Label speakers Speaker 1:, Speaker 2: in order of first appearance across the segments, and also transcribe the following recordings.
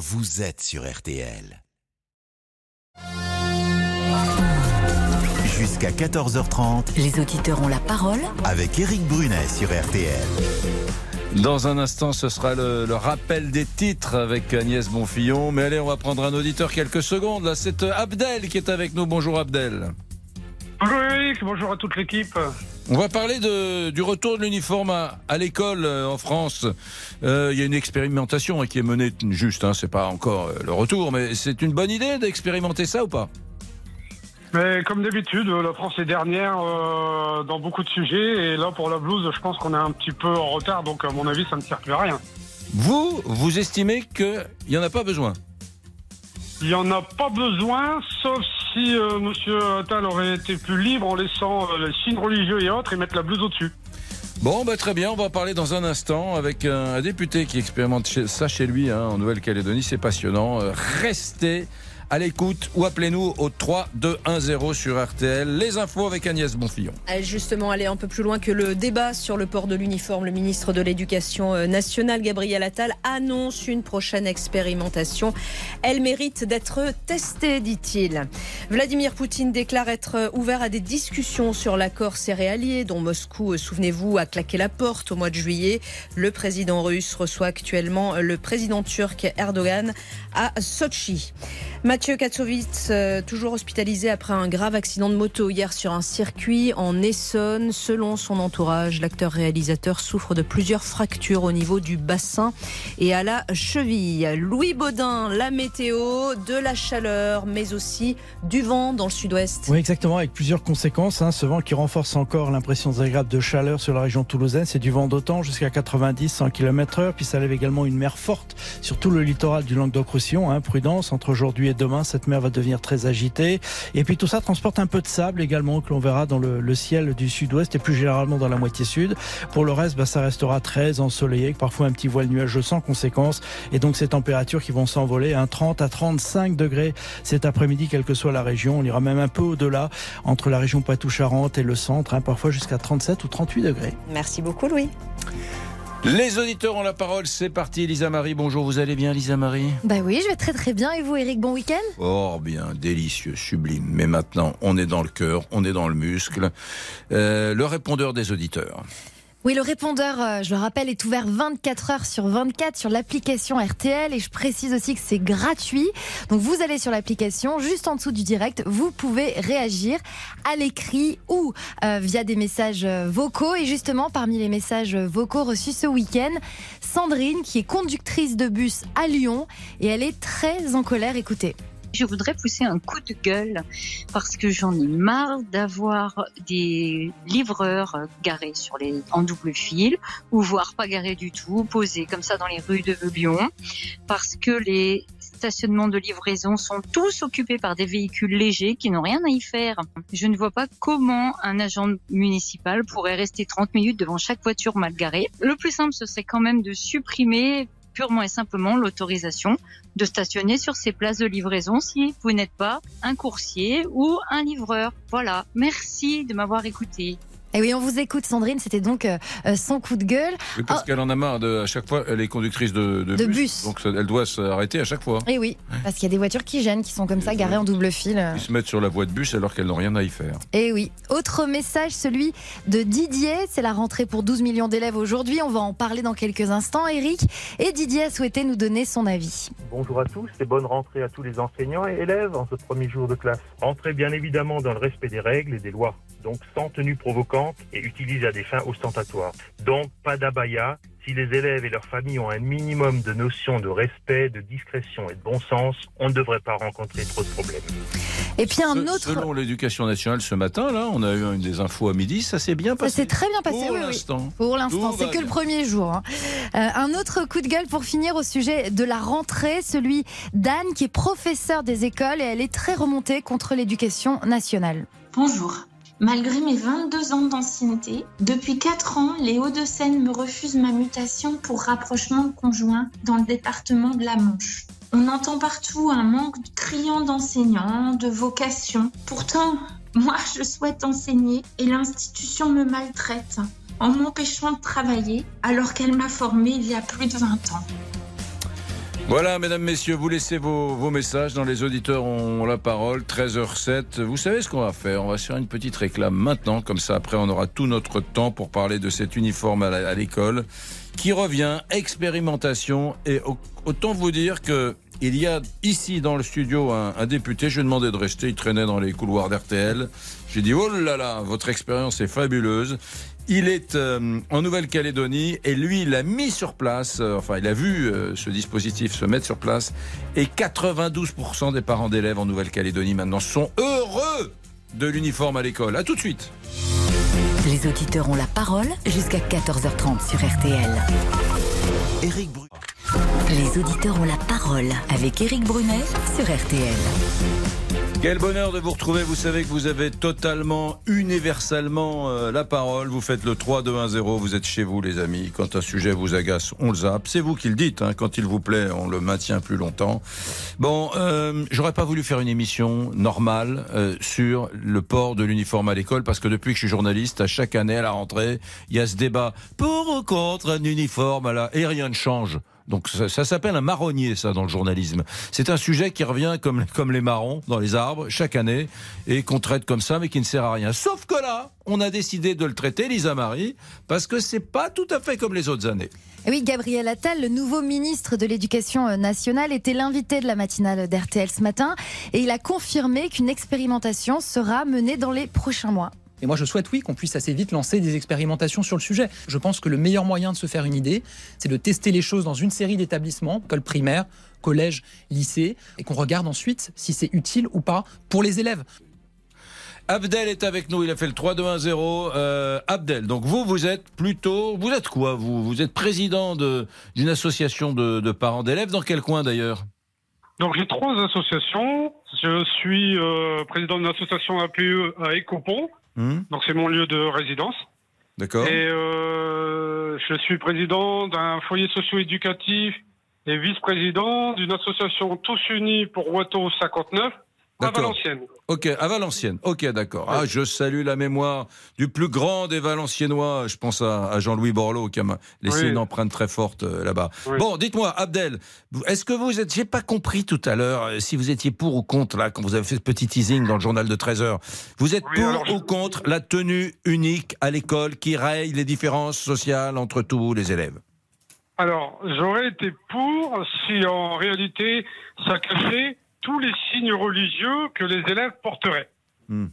Speaker 1: vous êtes sur RTL. Jusqu'à 14h30
Speaker 2: Les auditeurs ont la parole
Speaker 1: avec Eric Brunet sur RTL.
Speaker 3: Dans un instant, ce sera le, le rappel des titres avec Agnès Bonfillon. Mais allez, on va prendre un auditeur quelques secondes. Là, c'est euh, Abdel qui est avec nous. Bonjour Abdel.
Speaker 4: Bonjour Eric, bonjour à toute l'équipe.
Speaker 3: On va parler de, du retour de l'uniforme à, à l'école euh, en France. Euh, Il y a une expérimentation hein, qui est menée juste, hein, c'est pas encore euh, le retour, mais c'est une bonne idée d'expérimenter ça ou pas?
Speaker 4: Mais comme d'habitude, la France est dernière dans beaucoup de sujets et là pour la blouse, je pense qu'on est un petit peu en retard, donc à mon avis, ça ne sert plus à rien.
Speaker 3: Vous, vous estimez qu'il n'y en a pas besoin?
Speaker 4: Il n'y en a pas besoin, sauf si euh, Monsieur Attal aurait été plus libre en laissant euh, les signes religieux et autres et mettre la blouse au-dessus.
Speaker 3: Bon, bah, très bien, on va parler dans un instant avec un, un député qui expérimente ça chez lui hein, en Nouvelle-Calédonie. C'est passionnant. Euh, restez à l'écoute ou appelez-nous au 3 2 1 0 sur RTL. Les infos avec Agnès Bonfillon.
Speaker 5: Euh, Justement, aller un peu plus loin que le débat sur le port de l'uniforme, le ministre de l'Éducation euh, nationale, Gabriel Attal, annonce une prochaine expérimentation. Elle mérite d'être testée, dit-il. Vladimir Poutine déclare être euh, ouvert à des discussions sur l'accord céréalier dont Moscou, euh, souvenez-vous, a claqué la porte au mois de juillet. Le président russe reçoit actuellement le président turc Erdogan à Sochi. Mathieu Katsovitz, euh, toujours hospitalisé après un grave accident de moto hier sur un circuit en Essonne. Selon son entourage, l'acteur-réalisateur souffre de plusieurs fractures au niveau du bassin et à la cheville. Louis Baudin, la météo, de la chaleur, mais aussi du vent dans le sud-ouest.
Speaker 6: Oui, exactement, avec plusieurs conséquences. hein. Ce vent qui renforce encore l'impression désagréable de chaleur sur la région toulousaine. C'est du vent d'autant jusqu'à 90-100 km/h. Puis ça lève également une mer forte sur tout le littoral du Languedoc-Roussillon. hein. Prudence, entre aujourd'hui et demain, cette mer va devenir très agitée. Et puis tout ça transporte un peu de sable également que l'on verra dans le, ciel du sud-ouest et plus généralement dans la moitié sud. Pour le reste, bah, ça restera très ensoleillé, parfois un petit voile nuageux sans conséquence. Et donc ces températures qui vont s'envoler, un 30 à 35 degrés cet après-midi, quelle que soit la région. On ira même un peu au-delà, entre la région Poitou-Charentes et le centre, hein, parfois jusqu'à 37 ou 38 degrés.
Speaker 5: Merci beaucoup, Louis.
Speaker 3: Les auditeurs ont la parole. C'est parti, Lisa Marie. Bonjour, vous allez bien, Lisa Marie?
Speaker 7: Bah oui, je vais très très bien. Et vous, Eric, bon week-end?
Speaker 3: Oh, bien, délicieux, sublime. Mais maintenant, on est dans le cœur, on est dans le muscle. Euh, le répondeur des auditeurs.
Speaker 7: Oui, le répondeur, euh, je le rappelle, est ouvert 24 heures sur 24 sur l'application RTL. Et je précise aussi que c'est gratuit. Donc vous allez sur l'application, juste en dessous du direct, vous pouvez réagir à l'écrit ou euh, via des messages euh, vocaux. Et justement, parmi les messages vocaux reçus ce week-end, Sandrine, qui est conductrice de bus à Lyon, et elle est très en colère. Écoutez.
Speaker 8: Je voudrais pousser un coup de gueule parce que j'en ai marre d'avoir des livreurs euh, garés sur les en double fil ou voire pas garés du tout, posés comme ça dans les rues de Lyon parce que les stationnements de livraison sont tous occupés par des véhicules légers qui n'ont rien à y faire. Je ne vois pas comment un agent municipal pourrait rester 30 minutes devant chaque voiture mal garée. Le plus simple, ce serait quand même de supprimer purement et simplement l'autorisation de stationner sur ces places de livraison si vous n'êtes pas un coursier ou un livreur. Voilà, merci de m'avoir écouté.
Speaker 7: Et oui, on vous écoute, Sandrine. C'était donc euh, euh, son coup de gueule.
Speaker 3: Oui, parce
Speaker 7: Ah.
Speaker 3: qu'elle en a marre de, à chaque fois, elle est conductrice de, de,
Speaker 7: De bus.
Speaker 3: Donc ça- elle doit s'arrêter à chaque fois.
Speaker 7: Et oui, parce qu'il y a des voitures qui gênent, qui sont comme ça, garées en double fil.
Speaker 3: Ils se mettent sur la voie de bus alors qu'elles n'ont rien à y faire.
Speaker 7: Et oui. Autre message, celui de Didier. C'est la rentrée pour 12 millions d'élèves aujourd'hui. On va en parler dans quelques instants, Eric. Et Didier a souhaité nous donner son avis.
Speaker 9: Bonjour à tous et bonne rentrée à tous les enseignants et élèves en ce premier jour de classe. Rentrez bien évidemment dans le respect des règles et des lois, donc sans tenue provocante et utilisée à des fins ostentatoires. Donc pas d'abaya. Si les élèves et leurs familles ont un minimum de notions de respect, de discrétion et de bon sens, on ne devrait pas rencontrer trop de problèmes.
Speaker 7: Et puis un autre.
Speaker 3: Selon l'éducation nationale ce matin, là, on a eu une des infos à midi, ça s'est bien
Speaker 7: Ça
Speaker 3: passé.
Speaker 7: s'est très bien passé,
Speaker 3: Pour
Speaker 7: oui, oui.
Speaker 3: l'instant.
Speaker 7: Pour l'instant, c'est que le premier jour. hein. Euh, un autre coup de gueule pour finir au sujet de la rentrée, celui d'Anne qui est professeure des écoles et elle est très remontée contre l'éducation nationale.
Speaker 10: Bonjour. Malgré mes 22 ans d'ancienneté, depuis 4 ans, les Hauts-de-Seine me refusent ma mutation pour rapprochement conjoint dans le département de la Manche. On entend partout un manque criant d'enseignants, de vocations. Pourtant, moi, je souhaite enseigner et l'institution me maltraite en m'empêchant de travailler alors qu'elle m'a formée il y a plus de 20 ans.
Speaker 3: Voilà, mesdames, messieurs, vous laissez vos, vos messages. Dans les auditeurs ont la parole. 13h07. Vous savez ce qu'on va faire? On va faire une petite réclame maintenant. Comme ça, après, on aura tout notre temps pour parler de cet uniforme à l'école qui revient. Expérimentation. Et au- autant vous dire que il y a ici dans le studio un, un député. Je lui ai demandé de rester. Il traînait dans les couloirs d'RTL. J'ai dit, oh là là, votre expérience est fabuleuse. Il est euh, en Nouvelle-Calédonie et lui, il a mis sur place, euh, enfin, il a vu euh, ce dispositif se mettre sur place et 92% des parents d'élèves en Nouvelle-Calédonie maintenant sont heureux de l'uniforme à l'école. À tout de suite.
Speaker 2: Les auditeurs ont la parole jusqu'à 14h30 sur RTL.
Speaker 1: Éric Brunet.
Speaker 2: Les auditeurs ont la parole avec Éric Brunet sur RTL.
Speaker 3: Quel bonheur de vous retrouver. Vous savez que vous avez totalement, universellement euh, la parole. Vous faites le 3-2-1-0. Vous êtes chez vous, les amis. Quand un sujet vous agace, on le zappe. C'est vous qui le dites. hein. Quand il vous plaît, on le maintient plus longtemps. Bon, euh, j'aurais pas voulu faire une émission normale euh, sur le port de l'uniforme à l'école parce que depuis que je suis journaliste, à chaque année à la rentrée, il y a ce débat pour ou contre un uniforme? À et rien ne change. Donc ça, s'appelle un marronnier, ça, dans le journalisme. C'est un sujet qui revient comme, comme les marrons dans les arbres chaque année et qu'on traite comme ça, mais qui ne sert à rien. Sauf que là, on a décidé de le traiter, Lisa Marie, parce que c'est pas tout à fait comme les autres années.
Speaker 7: Oui, Gabriel Attal, le nouveau ministre de l'Éducation euh, nationale, était l'invité de la matinale d'RTL ce matin et il a confirmé qu'une expérimentation sera menée dans les prochains mois.
Speaker 11: Et moi, je souhaite, oui, qu'on puisse assez vite lancer des expérimentations sur le sujet. Je pense que le meilleur moyen de se faire une idée, c'est de tester les choses dans une série d'établissements, école primaire, collège, lycée, et qu'on regarde ensuite si c'est utile ou pas pour les élèves.
Speaker 3: Abdel est avec nous, il a fait le 3-2-1-0. Euh, Abdel, donc vous, vous êtes plutôt... Vous êtes quoi vous? Vous êtes président de- d'une association de, de parents d'élèves? Dans quel coin d'ailleurs?
Speaker 4: Donc j'ai trois associations. Je suis euh, président d'une association APE à Écopont,
Speaker 3: Hmm.
Speaker 4: Donc c'est mon lieu de résidence.
Speaker 3: D'accord.
Speaker 4: Et euh, je suis président d'un foyer socio-éducatif et vice-président d'une association Tous Unis pour Watteau 59 à. Valenciennes.
Speaker 3: Ok, à Valenciennes. Ok, d'accord. Ah, je salue la mémoire du plus grand des Valenciennois. Je pense à, Jean-Louis Borloo qui m'a laissé
Speaker 4: Oui.
Speaker 3: une empreinte très forte euh, là-bas.
Speaker 4: Oui.
Speaker 3: Bon, dites-moi, Abdel, est-ce que vous êtes. J'ai pas compris tout à l'heure euh, si vous étiez pour ou contre, là, quand vous avez fait ce petit teasing dans le journal de 13 heures. Vous êtes
Speaker 4: Oui,
Speaker 3: pour
Speaker 4: je-
Speaker 3: ou contre la tenue unique à l'école qui raye les différences sociales entre tous les élèves?
Speaker 4: Alors, j'aurais été pour si en réalité ça cachait tous les signes religieux que les élèves porteraient.
Speaker 3: Hmm.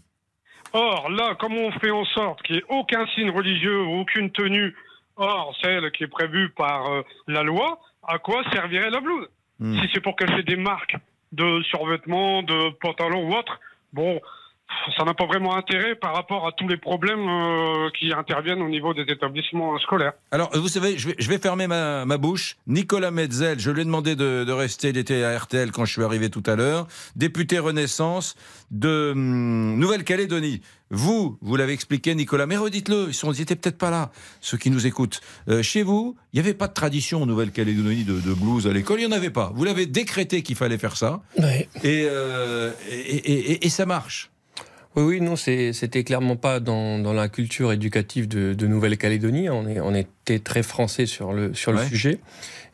Speaker 4: Or, là, comme on fait en sorte qu'il n'y ait aucun signe religieux ou aucune tenue hors celle qui est prévue par euh, la loi, à quoi servirait la blouse?
Speaker 3: Hmm.
Speaker 4: Si c'est pour cacher des marques de survêtements, de pantalons ou autre, bon, ça n'a pas vraiment intérêt par rapport à tous les problèmes euh, qui interviennent au niveau des établissements scolaires.
Speaker 3: Alors, vous savez, je vais, je vais fermer ma, ma bouche. Nicolas Metzel, je lui ai demandé de, de rester. Il était à RTL quand je suis arrivé tout à l'heure. Député Renaissance de hum, Nouvelle-Calédonie. Vous, vous l'avez expliqué, Nicolas, mais redites-le. Ils sont, ils étaient peut-être pas là, ceux qui nous écoutent. Euh, chez vous, il n'y avait pas de tradition en Nouvelle-Calédonie de, de blues à l'école. Il n'y en avait pas. Vous l'avez décrété qu'il fallait faire ça. Et, euh, et, et- et- et ça marche.
Speaker 12: Oui, oui, non, c'était clairement pas dans, dans la culture éducative de, de Nouvelle-Calédonie. On, était très français sur le, sur le
Speaker 3: Ouais.
Speaker 12: sujet.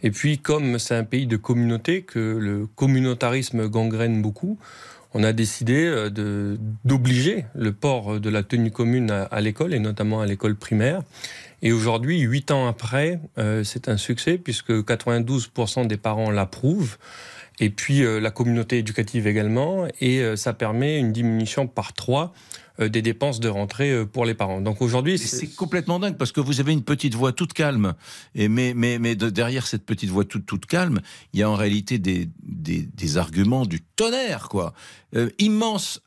Speaker 12: Et puis, comme c'est un pays de communauté, que le communautarisme gangrène beaucoup, on a décidé euh, d'obliger le port de la tenue commune à, à l'école, et notamment à l'école primaire. Et aujourd'hui, huit ans après, euh, c'est un succès, puisque 92% des parents l'approuvent. Et puis euh, la communauté éducative également, et euh, ça permet une diminution par trois euh, des dépenses de rentrée pour les parents. Donc aujourd'hui,
Speaker 3: C'est complètement dingue parce que vous avez une petite voix toute calme. Et mais mais, mais de- derrière cette petite voix toute, toute calme, il y a en réalité des, des, des arguments du tonnerre, quoi. Euh, immense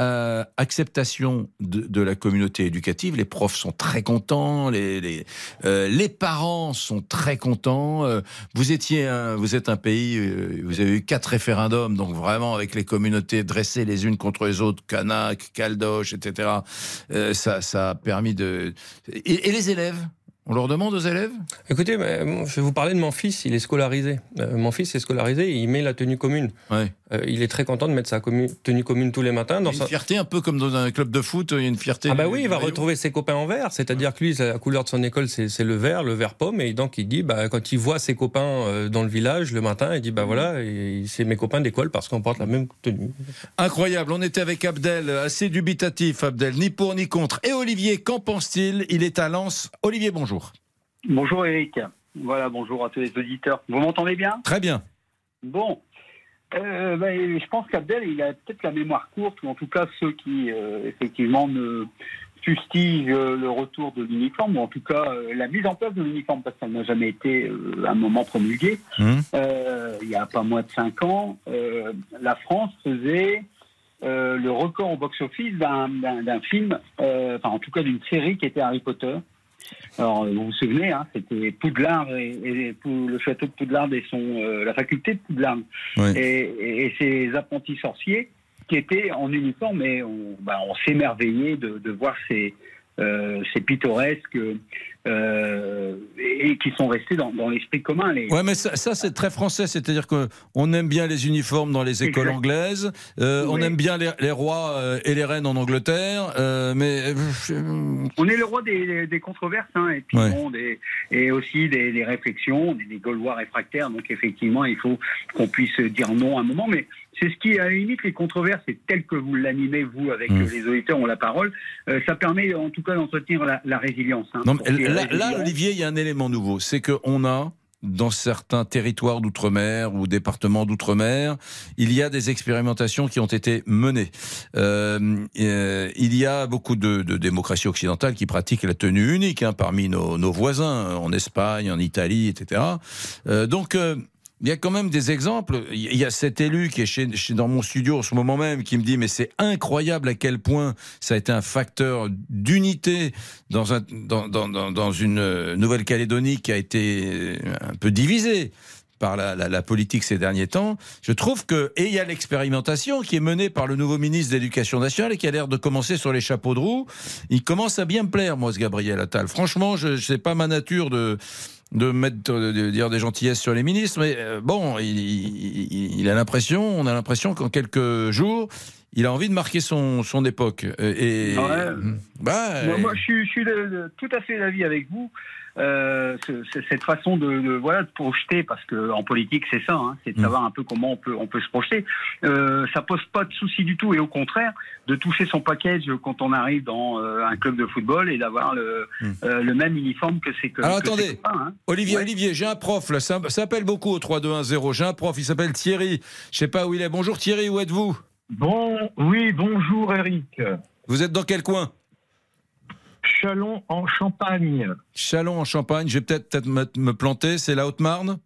Speaker 3: euh, acceptation de, la communauté éducative. Les profs sont très contents, les, les, euh, parents sont très contents. Euh, vous étiez, un, vous êtes un pays, vous avez eu quatre référendums, donc vraiment avec les communautés dressées les unes contre les autres, Kanak, Caldoche, etc. Ça, ça a permis de. Et les élèves? On leur demande aux élèves?
Speaker 12: Écoutez, bon, je vais vous parler de mon fils, il est scolarisé. Euh, mon fils est scolarisé, il met la tenue commune.
Speaker 3: Ouais.
Speaker 12: euh, il est très content de mettre sa tenue commune tous les matins. Dans
Speaker 3: Il y a
Speaker 12: sa...
Speaker 3: une fierté, un peu comme dans un club de foot, il y a une fierté.
Speaker 12: Ah bah oui, il va retrouver ses copains en vert, c'est-à-dire que lui, la couleur de son école, c'est le vert, le vert pomme, et donc il dit, bah, quand il voit ses copains euh, dans le village le matin, il dit, bah voilà, et c'est mes copains d'école parce qu'on porte la même tenue.
Speaker 3: Incroyable, on était avec Abdel, assez dubitatif Abdel, ni pour ni contre. Et Olivier, qu'en pense-t-il? Il est à Lens. Olivier, bonjour.
Speaker 13: Bonjour Eric. Voilà, bonjour à tous les auditeurs. Vous m'entendez bien?
Speaker 3: Très bien.
Speaker 13: Bon. Euh, ben, je pense qu'Abdel, il a peut-être la mémoire courte, ou en tout cas ceux qui, euh, effectivement, ne fustigent euh, le retour de l'uniforme, ou en tout cas euh, la mise en place de l'uniforme, parce qu'elle n'a jamais été euh, un moment promulgué.
Speaker 3: Hum.
Speaker 13: Il y a pas moins de cinq ans, la France faisait le record au box-office d'un film, enfin en tout cas d'une série qui était Harry Potter. Alors euh, vous vous souvenez, hein, c'était Poudlard et, le château de Poudlard et son euh, la faculté de Poudlard
Speaker 3: Oui.
Speaker 13: et, et- ses apprentis sorciers qui étaient en uniforme et on, bah, on s'émerveillait de, de voir ces euh, ces pittoresques euh, et, qui sont restés dans, dans l'esprit commun. Les,
Speaker 3: Ouais, mais ça, ça, c'est très français, c'est-à-dire qu'on aime bien les uniformes dans les écoles anglaises, euh, on aime bien les, les rois et les reines en Angleterre, euh, mais
Speaker 13: On est le roi des, des controverses, hein, et puis
Speaker 3: Ouais.
Speaker 13: bon, des- et aussi des, des réflexions, des, des Gaulois réfractaires. Donc effectivement, il faut qu'on puisse dire non à un moment. Mais c'est ce qui, à la limite, les controverses, c'est tel que vous l'animez vous avec
Speaker 3: Mm.
Speaker 13: les auditeurs ont la parole, euh, ça permet en tout cas d'entretenir la, la résilience. hein.
Speaker 3: Non, là. Olivier, il y a un élément nouveau. C'est qu'on a, dans certains territoires d'outre-mer ou départements d'outre-mer, il y a des expérimentations qui ont été menées. Euh, euh, il y a beaucoup de, de démocraties occidentales qui pratiquent la tenue unique hein, parmi nos, nos voisins, en Espagne, en Italie, etc. Euh, donc, il y a quand même des exemples. Il y a cet élu qui est chez, chez- dans mon studio en ce moment même qui me dit mais c'est incroyable à quel point ça a été un facteur d'unité dans, un, dans, dans, dans, une euh, Nouvelle-Calédonie qui a été euh, un peu divisée par la, la, politique ces derniers temps. Je trouve que et il y a l'expérimentation qui est menée par le nouveau ministre de l'Éducation nationale et qui a l'air de commencer sur les chapeaux de roue. Il commence à bien me plaire, moi, ce Gabriel Attal. Franchement, je sais pas ma nature de de mettre de dire des gentillesses sur les ministres, mais euh, bon, il, il- il a l'impression, on a l'impression qu'en quelques jours, il a envie de marquer son, son époque. Et,
Speaker 13: Ouais.
Speaker 3: bah,
Speaker 13: Moi, moi, je suis, je tout à fait d'avis avec vous. Euh, ce- ce- cette façon de, de, voilà de projeter, parce que en politique c'est ça, hein, c'est de
Speaker 3: Mm.
Speaker 13: savoir un peu comment on peut on peut se projeter. Euh, ça pose pas de souci du tout, et au contraire de toucher son package quand on arrive dans euh, un club de football et d'avoir le, euh, le même uniforme que c'est que.
Speaker 3: Mm. Alors
Speaker 13: que
Speaker 3: attendez,
Speaker 13: copains, hein.
Speaker 3: Olivier,
Speaker 13: Ouais.
Speaker 3: Olivier, j'ai un prof là, ça, ça appelle beaucoup au 3-2-1-0. J'ai un prof, il s'appelle Thierry. Je sais pas où il est. Bonjour Thierry, où êtes-vous?
Speaker 14: Bon, oui, bonjour Eric.
Speaker 3: Vous êtes dans quel coin?
Speaker 14: Chalon en Champagne.
Speaker 3: Chalon en Champagne. Je vais peut-être me, me planter. C'est la Haute-Marne?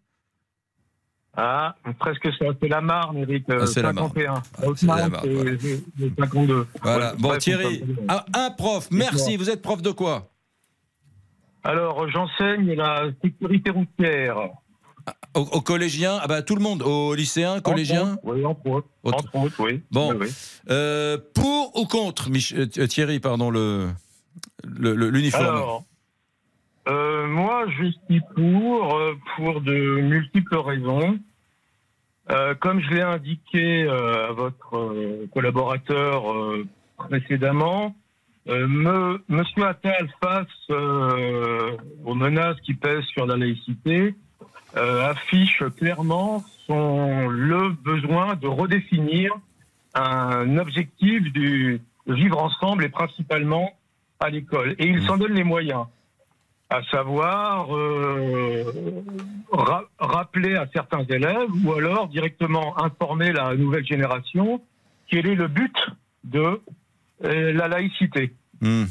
Speaker 14: Ah, presque ça. C'est la Marne, Eric.
Speaker 3: Ah, c'est la Marne.
Speaker 14: 51.
Speaker 3: c'est
Speaker 14: Haute-Marne,
Speaker 3: la Marne,
Speaker 14: c'est 52.
Speaker 3: Voilà.
Speaker 14: Ouais,
Speaker 3: bon
Speaker 14: bref,
Speaker 3: Thierry, un, un prof. Merci. Vous êtes prof de quoi?
Speaker 14: Alors, j'enseigne la sécurité routière.
Speaker 3: Au, au collégien? Ah bah tout le monde. Au lycéen, collégien?
Speaker 14: Oui, entre autres.
Speaker 3: Autre-
Speaker 14: Entre autres, oui.
Speaker 3: Bon.
Speaker 14: Oui, oui.
Speaker 3: Euh, pour ou contre Mich- euh, Thierry, pardon, le- l'uniforme
Speaker 14: Alors, euh, moi, je suis pour, euh, pour de multiples raisons. Euh, comme je l'ai indiqué à votre collaborateur précédemment, me, Monsieur Attal, face aux menaces qui pèsent sur la laïcité, affiche clairement son, le besoin de redéfinir un objectif du vivre ensemble et principalement à l'école. Et il s'en donne les moyens, à savoir euh, ra- rappeler à certains élèves ou alors directement informer la nouvelle génération quel est le but de euh, la laïcité.
Speaker 3: Hmm.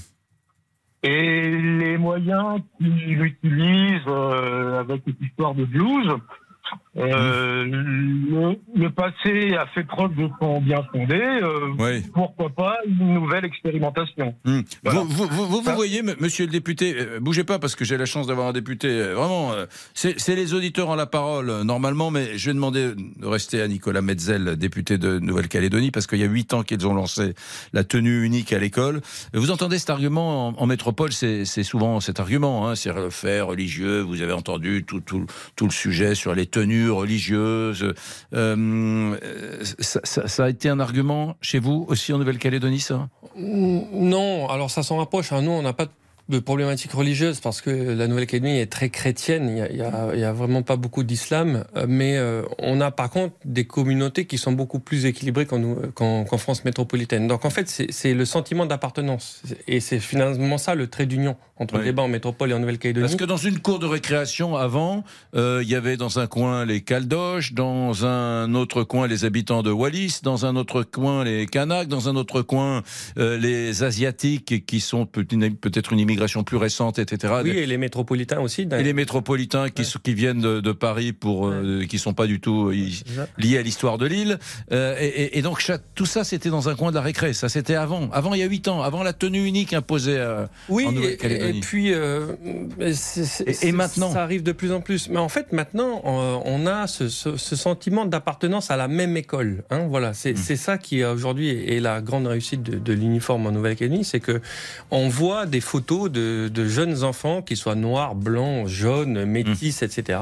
Speaker 14: Et les moyens qu'il utilise euh, avec cette histoire de blues, euh, le, le passé a fait preuve de son bien fondé. euh,
Speaker 3: Oui.
Speaker 14: Pourquoi pas une nouvelle expérimentation
Speaker 3: Hmm.
Speaker 14: Voilà.
Speaker 3: Vous, vous, vous- vous
Speaker 14: Ça-
Speaker 3: voyez, monsieur le député, euh, bougez pas parce que j'ai la chance d'avoir un député. euh, vraiment, c'est les auditeurs en la parole normalement, mais je vais demander de rester à Nicolas Metzel, député de Nouvelle-Calédonie, parce qu'il y a huit ans qu'ils ont lancé la tenue unique à l'école. Vous entendez cet argument en, en métropole, c'est souvent cet argument, hein, c'est le fait religieux. Vous avez entendu tout, tout, tout le sujet sur les tenues religieuse. Euh, ça, ça- ça a été un argument chez vous aussi en Nouvelle-Calédonie, ça?
Speaker 12: Non, alors ça s'en rapproche. hein. Nous, on n'a pas de problématique religieuse parce que la Nouvelle-Calédonie est très chrétienne. Il y a, a- a vraiment pas beaucoup d'islam. Euh, Mais euh, on a par contre des communautés qui sont beaucoup plus équilibrées qu'en qu'en qu'en France métropolitaine. Donc en fait, c'est le sentiment d'appartenance. Et c'est finalement ça le trait d'union entre
Speaker 3: Oui.
Speaker 12: les bas en métropole et en Nouvelle-Calédonie.
Speaker 3: Parce que dans une cour de récréation avant, euh, il y avait dans un coin les Caldoches, dans un autre coin les habitants de Wallis, dans un autre coin les Kanaks, dans un autre coin euh, les Asiatiques qui sont peut-être une immigration plus récente, etc.
Speaker 12: Oui, et les métropolitains aussi.
Speaker 3: Et les métropolitains qui, qui viennent de, de Paris pour euh, qui sont pas du tout euh, liés à l'histoire de l'île. Euh, et, donc tout ça c'était dans un coin de la récré. Ça c'était avant, avant il y a huit ans, avant la tenue unique imposée euh,
Speaker 12: Oui,
Speaker 3: en
Speaker 12: et,
Speaker 3: Nouvelle-Calédonie.
Speaker 12: et puis
Speaker 3: Et- maintenant
Speaker 12: ça arrive de plus en plus. Mais en fait, maintenant, on a ce, ce- ce sentiment d'appartenance à la même école. Hein, voilà,
Speaker 3: Mmh.
Speaker 12: c'est c'est ça qui aujourd'hui est la grande réussite de, de l'uniforme en Nouvelle-Calédonie, c'est que on voit des photos de, de jeunes enfants, qui soient noirs, blancs, jaunes, métis,
Speaker 3: Mmh.
Speaker 12: etc.,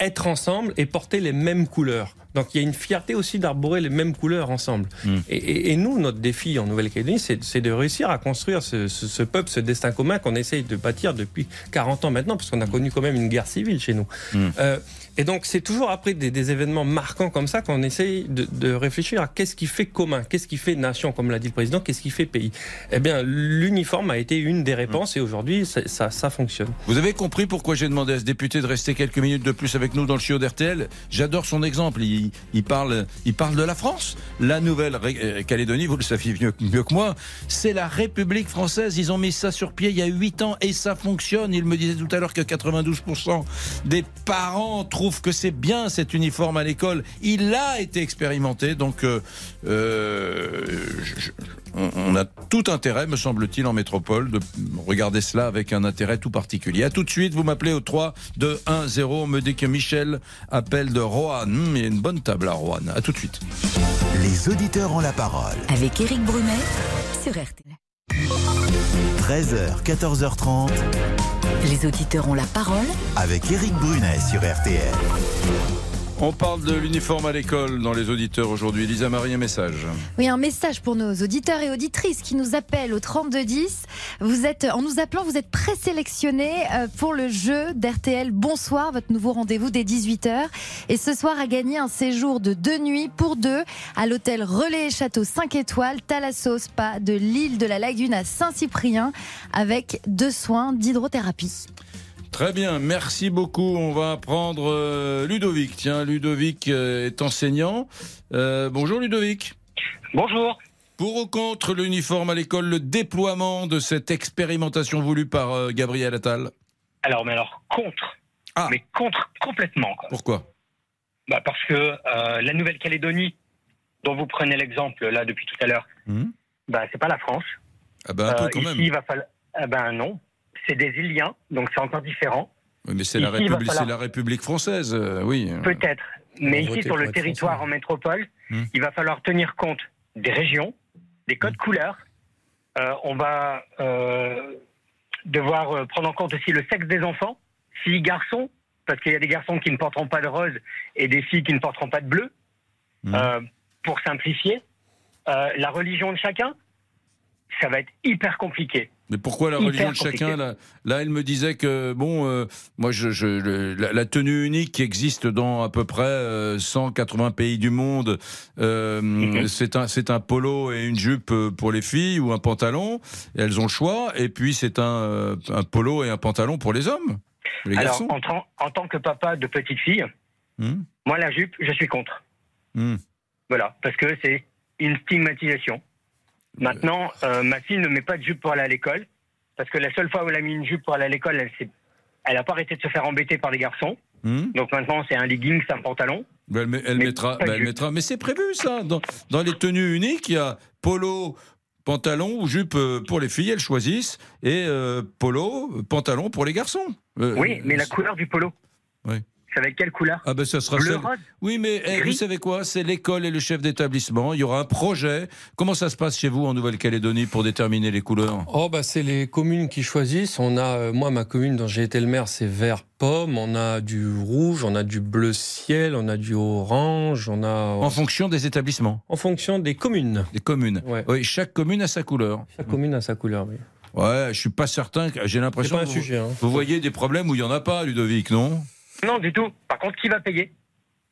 Speaker 12: être ensemble et porter les mêmes couleurs. Donc il y a une fierté aussi d'arborer les mêmes couleurs ensemble.
Speaker 3: Mmh.
Speaker 12: Et, et- et nous, notre défi en Nouvelle-Calédonie, c'est c'est de réussir à construire ce, ce- ce peuple, ce destin commun qu'on essaye de bâtir depuis 40 ans maintenant, parce qu'on a connu quand même une guerre civile chez nous.
Speaker 3: Mmh.
Speaker 12: Euh, et donc c'est toujours après des, événements marquants comme ça qu'on essaye de, réfléchir à qu'est-ce qui fait commun, qu'est-ce qui fait nation, comme l'a dit le président, qu'est-ce qui fait pays. Eh bien, l'uniforme a été une des réponses et aujourd'hui, ça, fonctionne.
Speaker 3: Vous avez compris pourquoi j'ai demandé à ce député de rester quelques minutes de plus avec nous dans le studio d'RTL J'adore son exemple. Il, parle, il parle de la France. La Nouvelle-Calédonie, vous le saviez mieux, mieux que moi, c'est la République française. Ils ont mis ça sur pied il y a 8 ans et ça fonctionne. Il me disait tout à l'heure que 92% des parents trouvent que c'est bien cet uniforme à l'école. Il a été expérimenté. Donc, euh, euh, je- je- on, on a tout intérêt, me semble-t-il, en métropole, de regarder cela avec un intérêt tout particulier. À tout de suite, vous m'appelez au 3 2 1 0. On me dit que Michel appelle de Roanne. Hum, Il y a une bonne table à Roanne. À tout de suite.
Speaker 1: Les auditeurs ont la parole.
Speaker 2: Avec Éric Brunet sur RTL.
Speaker 1: 13h, 14h30
Speaker 2: Les auditeurs ont la parole
Speaker 1: avec Éric Brunet sur RTL.
Speaker 3: On parle de l'uniforme à l'école dans les auditeurs aujourd'hui. Lisa Marie, un message.
Speaker 7: Oui, un message pour nos auditeurs et auditrices qui nous appellent au 3210. Vous êtes, en nous appelant, vous êtes présélectionnés euh, pour le jeu d'RTL Bonsoir, votre nouveau rendez-vous dès 18h. Et ce soir, à gagner un séjour de deux nuits pour deux à l'hôtel Relais et Château 5 étoiles, Thalasso Spa de l'île de la Lagune à Saint-Cyprien avec deux soins d'hydrothérapie.
Speaker 3: Très bien, merci beaucoup. On va prendre euh, Ludovic. Tiens, Ludovic euh, est enseignant. Euh, bonjour Ludovic.
Speaker 15: Bonjour.
Speaker 3: Pour ou contre l'uniforme à l'école, le déploiement de cette expérimentation voulue par euh, Gabriel Attal?
Speaker 15: Alors, mais alors, contre.
Speaker 3: Ah.
Speaker 15: Mais contre complètement. quoi.
Speaker 3: Pourquoi?
Speaker 15: Bah, parce que la Nouvelle-Calédonie, dont vous prenez l'exemple là depuis tout à l'heure,
Speaker 3: Mhm.
Speaker 15: bah, c'est pas la France.
Speaker 3: Ah ben un peu quand
Speaker 15: ici,
Speaker 3: même.
Speaker 15: il va falloir. Ah ben non. C'est des Iliens, donc c'est encore différent.
Speaker 3: Oui, mais c'est la, République,
Speaker 15: falloir-
Speaker 3: c'est la République française, euh, oui.
Speaker 15: Peut-être. Mais ici, sur le territoire
Speaker 3: français.
Speaker 15: en métropole,
Speaker 3: Hmm.
Speaker 15: il va falloir tenir compte des régions, des codes
Speaker 3: Hmm.
Speaker 15: couleurs. Euh, on va euh, devoir prendre en compte aussi le sexe des enfants, filles, garçons, parce qu'il y a des garçons qui ne porteront pas de rose et des filles qui ne porteront pas de bleu,
Speaker 3: Hmm.
Speaker 15: euh, pour simplifier. Euh, la religion de chacun, ça va être hyper compliqué.
Speaker 3: Mais pourquoi la religion de chacun là, là, elle me disait que bon, euh, moi, je, je- le- la, la tenue unique qui existe dans à peu près euh, 180 pays du monde, euh,
Speaker 15: Mhm.
Speaker 3: c'est un c'est un polo et une jupe euh, pour les filles ou un pantalon. Elles ont le choix. Et puis c'est un euh, un polo et un pantalon pour les hommes, les
Speaker 15: Alors,
Speaker 3: garçons.
Speaker 15: en, tant- en tant que papa de petite fille,
Speaker 3: Hmm.
Speaker 15: moi, la jupe, je suis contre.
Speaker 3: Hmm.
Speaker 15: Voilà, parce que c'est une stigmatisation. Maintenant, euh, ma fille ne met pas de jupe pour aller à l'école, parce que la seule fois où elle a mis une jupe pour aller à l'école, elle s'est- elle n'a pas arrêté de se faire embêter par les garçons.
Speaker 3: Hmm.
Speaker 15: Donc maintenant, c'est un legging, c'est un pantalon.
Speaker 3: Elle, met- elle
Speaker 15: Mais
Speaker 3: mettra,
Speaker 15: de
Speaker 3: elle mettra. Mais c'est prévu ça. Dans, dans les tenues uniques, il y a polo, pantalon ou jupe euh, pour les filles, elles choisissent, et euh, polo, pantalon pour les garçons. Euh,
Speaker 15: oui, mais la couleur du polo.
Speaker 3: Oui.
Speaker 15: Ça va être quelle couleur
Speaker 3: Ah ben ça sera
Speaker 15: Bleu,
Speaker 3: celle-
Speaker 15: rose
Speaker 3: Oui, mais eh, vous savez quoi? C'est l'école et le chef d'établissement. Il y aura un projet. Comment ça se passe chez vous en Nouvelle-Calédonie pour déterminer les couleurs?
Speaker 12: Oh bah c'est les communes qui choisissent. On a, euh, moi ma commune dont j'ai été le maire, c'est vert pomme. On a du rouge, on a du bleu ciel, on a du orange, on a.
Speaker 3: En fonction des établissements?
Speaker 12: En fonction des communes.
Speaker 3: Des communes. Oui, chaque commune a sa couleur.
Speaker 12: Chaque commune a sa couleur, oui.
Speaker 3: Ouais, je suis pas certain. J'ai l'impression.
Speaker 12: C'est pas un
Speaker 3: que vous-
Speaker 12: sujet, hein.
Speaker 3: Vous voyez des problèmes où il y en a pas, Ludovic, non?
Speaker 15: Non, du tout. Par contre, qui va payer?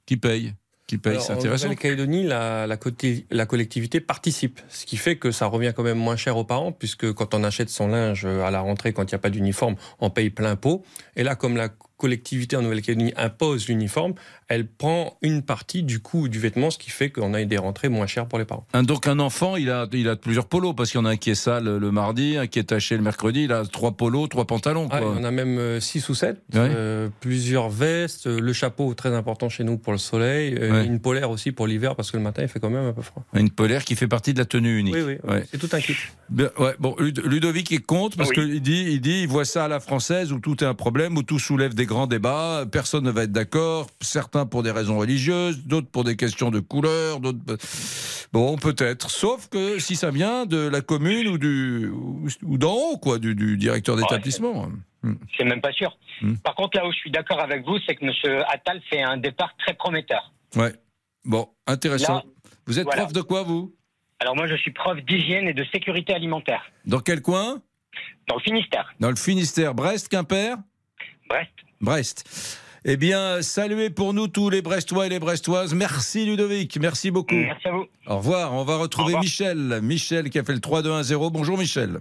Speaker 3: Qui paye? Qui paye C'est
Speaker 12: en
Speaker 3: intéressant.
Speaker 12: Nouvelle-Calédonie, la, la collectivité participe, ce qui fait que ça revient quand même moins cher aux parents, puisque quand on achète son linge à la rentrée, quand il n'y a pas d'uniforme, on paye plein pot. Et là, comme la collectivité en Nouvelle-Calédonie impose l'uniforme, elle prend une partie du coût du vêtement, ce qui fait qu'on a des rentrées moins chères pour les parents.
Speaker 3: Donc un enfant, il a, il a plusieurs polos parce qu'il y en a un qui est sale le mardi, un qui est taché le mercredi. Il a trois polos, trois pantalons.
Speaker 12: Ah,
Speaker 3: quoi.
Speaker 12: on a même 6 ou 7,
Speaker 3: Ouais.
Speaker 12: plusieurs vestes, euh, le chapeau très important chez nous pour le soleil, euh,
Speaker 3: Ouais.
Speaker 12: une polaire aussi pour l'hiver parce que le matin il fait quand même un peu froid.
Speaker 3: Une polaire qui fait partie de la tenue unique.
Speaker 12: Oui, oui,
Speaker 3: Ouais.
Speaker 12: c'est tout un kit.
Speaker 3: Bien, bon, Lud- Ludovic est contre parce
Speaker 12: Oui.
Speaker 3: qu'il dit, il dit, il voit ça à la française où tout est un problème, où tout soulève des grands débats. Personne ne va être d'accord. Certains pour des raisons religieuses, d'autres pour des questions de couleur, d'autres. Bon, peut-être. Sauf que si ça vient de la commune ou du ou, d'en haut, quoi, du, du directeur d'établissement. Hmm.
Speaker 15: C'est même pas sûr.
Speaker 3: Hmm.
Speaker 15: Par contre, là où je suis d'accord avec vous, c'est que M. Attal fait un départ très prometteur.
Speaker 3: Ouais. Bon, intéressant.
Speaker 15: Là,
Speaker 3: vous êtes
Speaker 15: voilà.
Speaker 3: prof de quoi, vous?
Speaker 15: Alors moi, je suis prof d'hygiène et de sécurité alimentaire
Speaker 3: Dans quel coin?
Speaker 15: Dans le Finistère.
Speaker 3: Dans le Finistère, Brest, Quimper?
Speaker 15: Brest.
Speaker 3: Brest. Eh bien, saluez pour nous tous les Brestois et les Brestoises. Merci Ludovic, merci beaucoup.
Speaker 15: Merci à vous.
Speaker 3: Au revoir. On va retrouver. Michel. Michel qui a fait le 3-2-1-0. Bonjour Michel.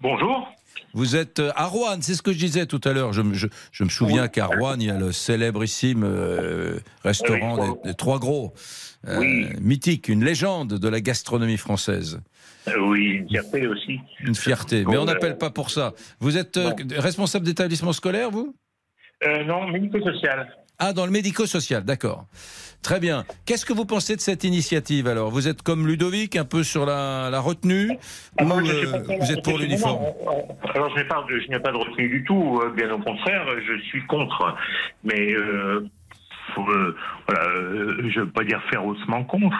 Speaker 14: Bonjour.
Speaker 3: Vous êtes euh, à Rouen, c'est ce que je disais tout à l'heure. Je, me- je- je me souviens qu'à Rouen, il y a le célébrissime euh, restaurant
Speaker 14: Oui,
Speaker 3: des, des Trois Gros. Euh, Mythique, une légende de la gastronomie française.
Speaker 14: Oui, une fierté aussi.
Speaker 3: Une fierté. Mais on n'appelle pas pour ça. Vous êtes euh, responsable d'établissement scolaire, vous?
Speaker 14: Euh, non, médico-social.
Speaker 3: Ah, dans le médico-social, d'accord. Très bien. Qu'est-ce que vous pensez de cette initiative alors? Vous êtes comme Ludovic, un peu sur la, la retenue
Speaker 14: Ah,
Speaker 3: ou
Speaker 14: je
Speaker 3: euh,
Speaker 14: pas
Speaker 3: vous êtes pour l'uniforme?
Speaker 14: Alors, je n'ai pas, pas de retenue du tout. euh, Bien au contraire, je suis contre. Mais euh, euh, voilà, euh, je ne veux pas dire férocement contre.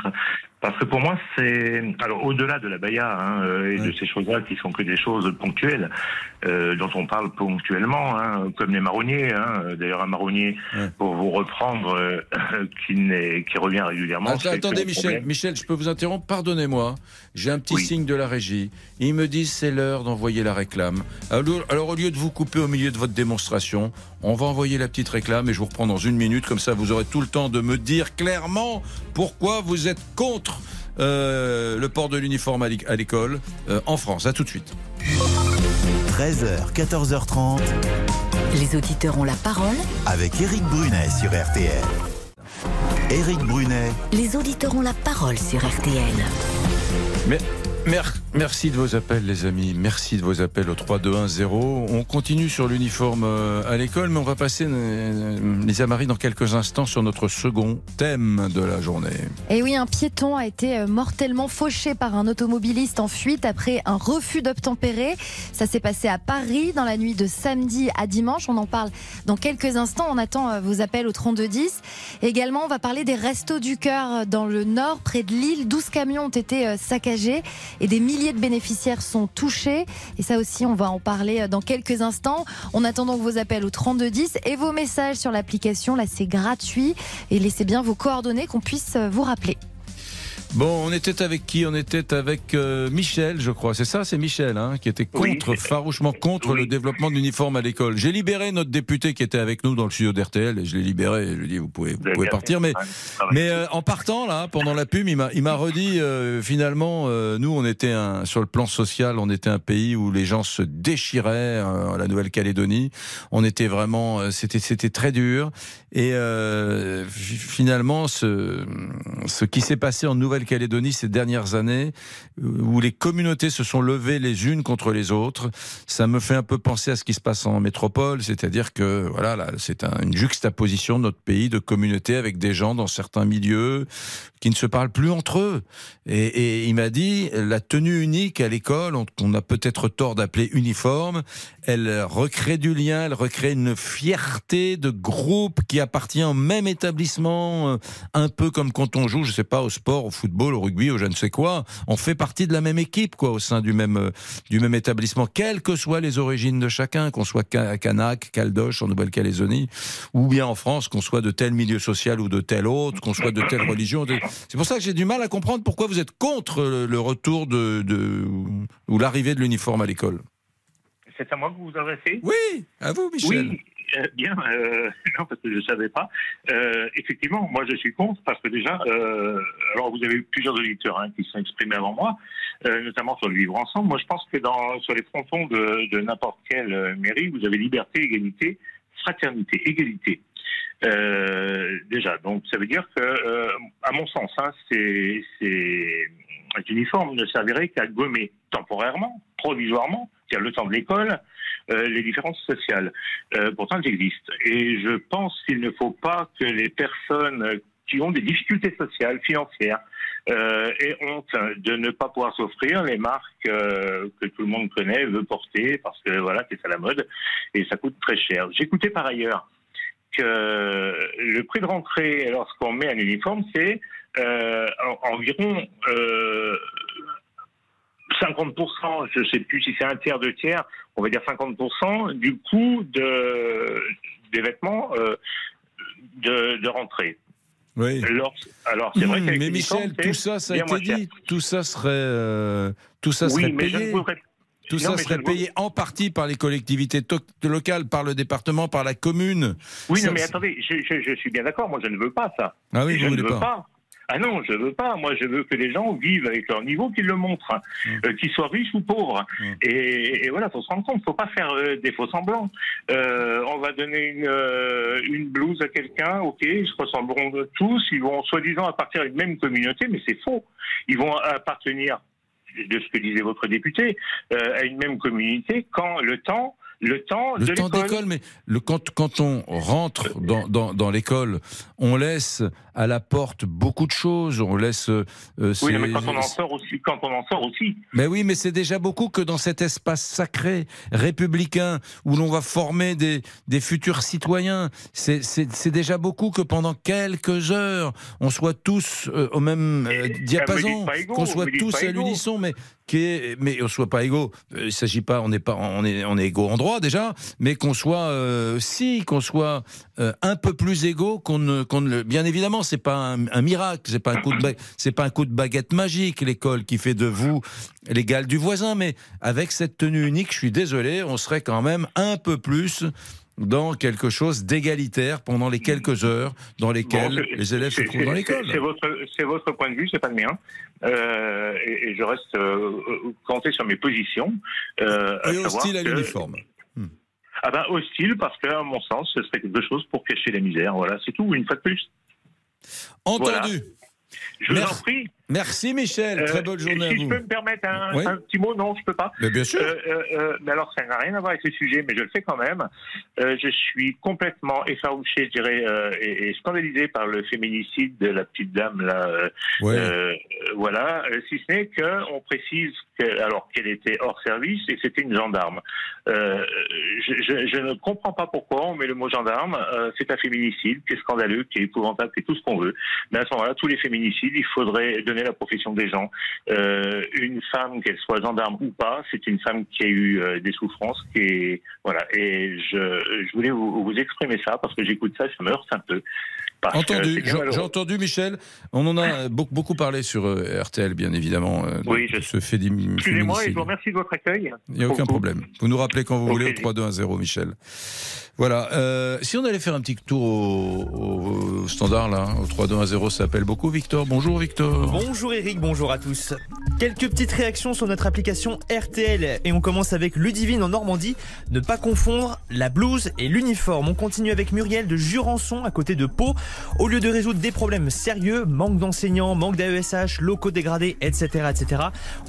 Speaker 14: Parce que pour moi, c'est alors au-delà de la baya hein, euh, et de ces choses-là qui sont que des choses ponctuelles euh, dont on parle ponctuellement, hein, comme les marronniers. Hein, D'ailleurs, un marronnier, pour vous reprendre, euh, qui, n'est- qui revient régulièrement.
Speaker 3: Attends, attendez, Michel,
Speaker 14: problème.
Speaker 3: Michel, je peux vous interrompre? Pardonnez-moi. J'ai un petit signe de la régie. Ils me disent c'est l'heure d'envoyer la réclame. Alors, alors, au lieu de vous couper au milieu de votre démonstration, on va envoyer la petite réclame et je vous reprends dans une minute. Comme ça, vous aurez tout le temps de me dire clairement pourquoi vous êtes contre euh, le port de l'uniforme à l'é- à l'école euh, en France. À tout de suite.
Speaker 1: 13h, 14h30.
Speaker 2: Les auditeurs ont la parole.
Speaker 1: Avec Éric Brunet sur RTL. Éric Brunet,
Speaker 2: Les auditeurs ont la parole sur RTL.
Speaker 3: Mais, merci de vos appels, les amis. Merci de vos appels au 3-2-1-0. On continue sur l'uniforme euh, à l'école, mais on va passer, euh, Lisa Marie, dans quelques instants sur notre second thème de la journée.
Speaker 7: Et oui, un piéton a été euh, mortellement fauché par un automobiliste en fuite après un refus d'obtempérer. Ça s'est passé à Paris dans la nuit de samedi à dimanche. On en parle dans quelques instants. On attend euh, vos appels au 3210. Également, on va parler des restos du cœur euh, dans le nord, près de Lille. 12 camions ont été euh, saccagés et des milliers de bénéficiaires sont touchés. Et ça aussi, on va en parler euh, dans quelques instants. On attend donc vos appels au 3210 et vos messages sur l'application. Là, c'est gratuit. Et laissez bien vos coordonnées qu'on puisse euh, vous rappeler.
Speaker 3: Bon, on était avec qui On était avec euh, Michel, je crois. C'est ça, c'est Michel, hein, qui était contre, farouchement contre le développement de l'uniforme à l'école. J'ai libéré notre député qui était avec nous dans le studio d'RTL et je l'ai libéré. Je lui ai dit, vous pouvez, vous pouvez partir. Mais, mais euh, en partant, là, pendant la pub, il m'a, redit, euh, finalement, nous, on était un, sur le plan social, on était un pays où les gens se déchiraient, la Nouvelle-Calédonie. On était vraiment, c'était, c'était très dur. Et fi- finalement, ce, ce qui s'est passé en Nouvelle Nouvelle-Calédonie ces dernières années, où les communautés se sont levées les unes contre les autres. Ça me fait un peu penser à ce qui se passe en métropole, c'est-à-dire que voilà, là, c'est un- une juxtaposition de notre pays de communautés avec des gens dans certains milieux qui ne se parlent plus entre eux. Et, il m'a dit, la tenue unique à l'école, on, on a peut-être tort d'appeler uniforme, elle recrée du lien, elle recrée une fierté de groupe qui appartient au même établissement, euh, un peu comme quand on joue, je sais pas, au sport, au football, au rugby, au je ne sais quoi. On fait partie de la même équipe, quoi, au sein du même, euh, du même établissement, quelles que soient les origines de chacun, qu'on soit Ka- Kanak, Caldoche, en Nouvelle-Calédonie, ou bien en France, qu'on soit de tel milieu social ou de tel autre, qu'on soit de telle religion. C'est pour ça que j'ai du mal à comprendre pourquoi vous êtes contre le retour de, de- ou l'arrivée de l'uniforme à l'école.
Speaker 16: C'est à moi que vous vous adressez?
Speaker 3: Oui, à vous, Michel.
Speaker 16: Oui, euh, bien. euh, non, parce que je ne savais pas. Euh, effectivement, moi, je suis contre parce que déjà, alors vous avez eu plusieurs auditeurs hein, qui se sont exprimés avant moi, notamment sur le vivre ensemble. Moi, je pense que dans, sur les frontons de, de n'importe quelle mairie, vous avez liberté, égalité, fraternité, égalité. Déjà, donc ça veut dire que, à mon sens, hein, c'est, uniforme ne servirait qu'à gommer temporairement, provisoirement, c'est-à-dire le temps de l'école, euh, les différences sociales. Euh, pourtant, elles existent. Et je pense qu'il ne faut pas que les personnes qui ont des difficultés sociales, financières, euh, aient honte de ne pas pouvoir s'offrir les marques euh, que tout le monde connaît, veut porter, parce que voilà, c'est à la mode, et ça coûte très cher. J'écoutais par ailleurs que le prix de rentrée lorsqu'on met un uniforme, c'est euh, en- environ euh, 50%, je ne sais plus si c'est un tiers, deux tiers, on va dire 50% du coût de, des vêtements euh, de, de rentrée.
Speaker 3: Oui.
Speaker 16: Alors, alors c'est vrai
Speaker 3: Mmh,
Speaker 16: qu'avec
Speaker 3: mais Michel, tout ça, ça a été dit. Tout ça serait, euh, tout ça serait payé. Tout
Speaker 16: Non,
Speaker 3: ça serait payé en partie par les collectivités locales, par le département, par la commune.
Speaker 16: Oui,
Speaker 3: Ça,
Speaker 16: non, mais attendez, je, je- je suis bien d'accord, moi je ne veux pas ça.
Speaker 3: Ah oui,
Speaker 16: je ne
Speaker 3: voulez
Speaker 16: veux
Speaker 3: pas.
Speaker 16: pas. Ah non, je veux pas. Moi, je veux que les gens vivent avec leur niveau, qu'ils le montrent, hein.
Speaker 3: Mmh.
Speaker 16: Euh, qu'ils soient riches ou pauvres. Et, et voilà, faut se rendre compte, faut pas faire euh, des faux semblants. Euh, on va donner une, euh, une blouse à quelqu'un, ok, ils se ressembleront tous, ils vont soi-disant appartenir à une même communauté, mais c'est faux. Ils vont appartenir, de ce que disait votre député, euh, à une même communauté quand le temps, le temps
Speaker 3: Le
Speaker 16: de
Speaker 3: temps d'école, mais le, quand, quand on rentre dans, dans, dans l'école, on laisse à la porte beaucoup de choses. On laisse. euh,
Speaker 16: Oui, mais quand on en sort aussi, quand on en sort aussi.
Speaker 3: Mais oui, mais c'est déjà beaucoup que dans cet espace sacré, républicain, où l'on va former des, des futurs citoyens, c'est- déjà beaucoup que pendant quelques heures, on soit tous euh, au même euh, diapason,
Speaker 16: pas égaux,
Speaker 3: qu'on soit tous à l'unisson, mais est, mais on soit pas égaux. Euh, Il s'agit pas, on n'est pas, on est, est égaux en droit déjà, mais qu'on soit, euh, si, qu'on soit euh, un peu plus égaux qu'on ne, qu'on le. Bien évidemment, c'est pas un, un miracle, c'est pas un coup de, c'est pas un coup de baguette magique l'école qui fait de vous l'égal du voisin, mais avec cette tenue unique, je suis désolé, on serait quand même un peu plus dans quelque chose d'égalitaire pendant les quelques heures dans lesquelles
Speaker 16: Bon,
Speaker 3: les élèves se trouvent dans l'école.
Speaker 16: C'est votre, point de vue, c'est pas le mien. Euh, et, et je reste euh, compté sur mes positions. Euh,
Speaker 3: Et hostile à
Speaker 16: que-
Speaker 3: l'uniforme.
Speaker 16: Ah ben hostile parce que, à mon sens, ce serait quelque chose pour cacher la misère. Voilà, c'est tout. Une fois de plus.
Speaker 3: Entendu.
Speaker 16: Voilà. Je vous en prie.
Speaker 3: Merci Michel, très
Speaker 16: Euh,
Speaker 3: bonne journée à
Speaker 16: si je peux me permettre un,
Speaker 3: Oui.
Speaker 16: un petit mot, non, je peux pas.
Speaker 3: Mais bien sûr.
Speaker 16: Euh, euh, mais alors, ça n'a rien à voir avec le sujet, mais je le fais quand même. Euh, je suis complètement effarouché, je dirais, et, et scandalisé par le féminicide de la petite dame là.
Speaker 3: Ouais.
Speaker 16: voilà, si ce n'est que on précise que, alors qu'elle était hors service et c'était une gendarme. Je, je- je ne comprends pas pourquoi on met le mot gendarme. C'est un féminicide qui est scandaleux, qui est épouvantable, qui est tout ce qu'on veut. Mais à ce moment-là, tous les féminicides, il faudrait donner la profession des gens. Euh, une femme, qu'elle soit gendarme ou pas, c'est une femme qui a eu euh, des souffrances. Est, voilà. Et je, je voulais vous, vous exprimer ça parce que j'écoute ça, ça me heurte un peu. Parce
Speaker 3: Entendu, j'ai entendu Michel. On en a beaucoup, beaucoup parlé sur euh, RTL, bien évidemment. euh,
Speaker 16: Oui, je
Speaker 3: ce fait
Speaker 16: Excusez-moi et je vous remercie de votre accueil.
Speaker 3: Il n'y a aucun problème. Vous nous rappelez quand vous
Speaker 16: Au
Speaker 3: voulez au
Speaker 16: plaisir.
Speaker 3: 3210, Michel. Voilà. euh, si on allait faire un petit tour au, au standard, là, au 3210, ça appelle beaucoup, Victor. Bonjour, Victor.
Speaker 17: Bonjour Eric, bonjour à tous. Quelques petites réactions sur notre application RTL et on commence avec Ludivine en Normandie. Ne pas confondre la blouse et l'uniforme. On continue avec Muriel de Jurançon à côté de Pau. Au lieu de résoudre des problèmes sérieux, manque d'enseignants, manque d'AESH, locaux dégradés, etc., etc.,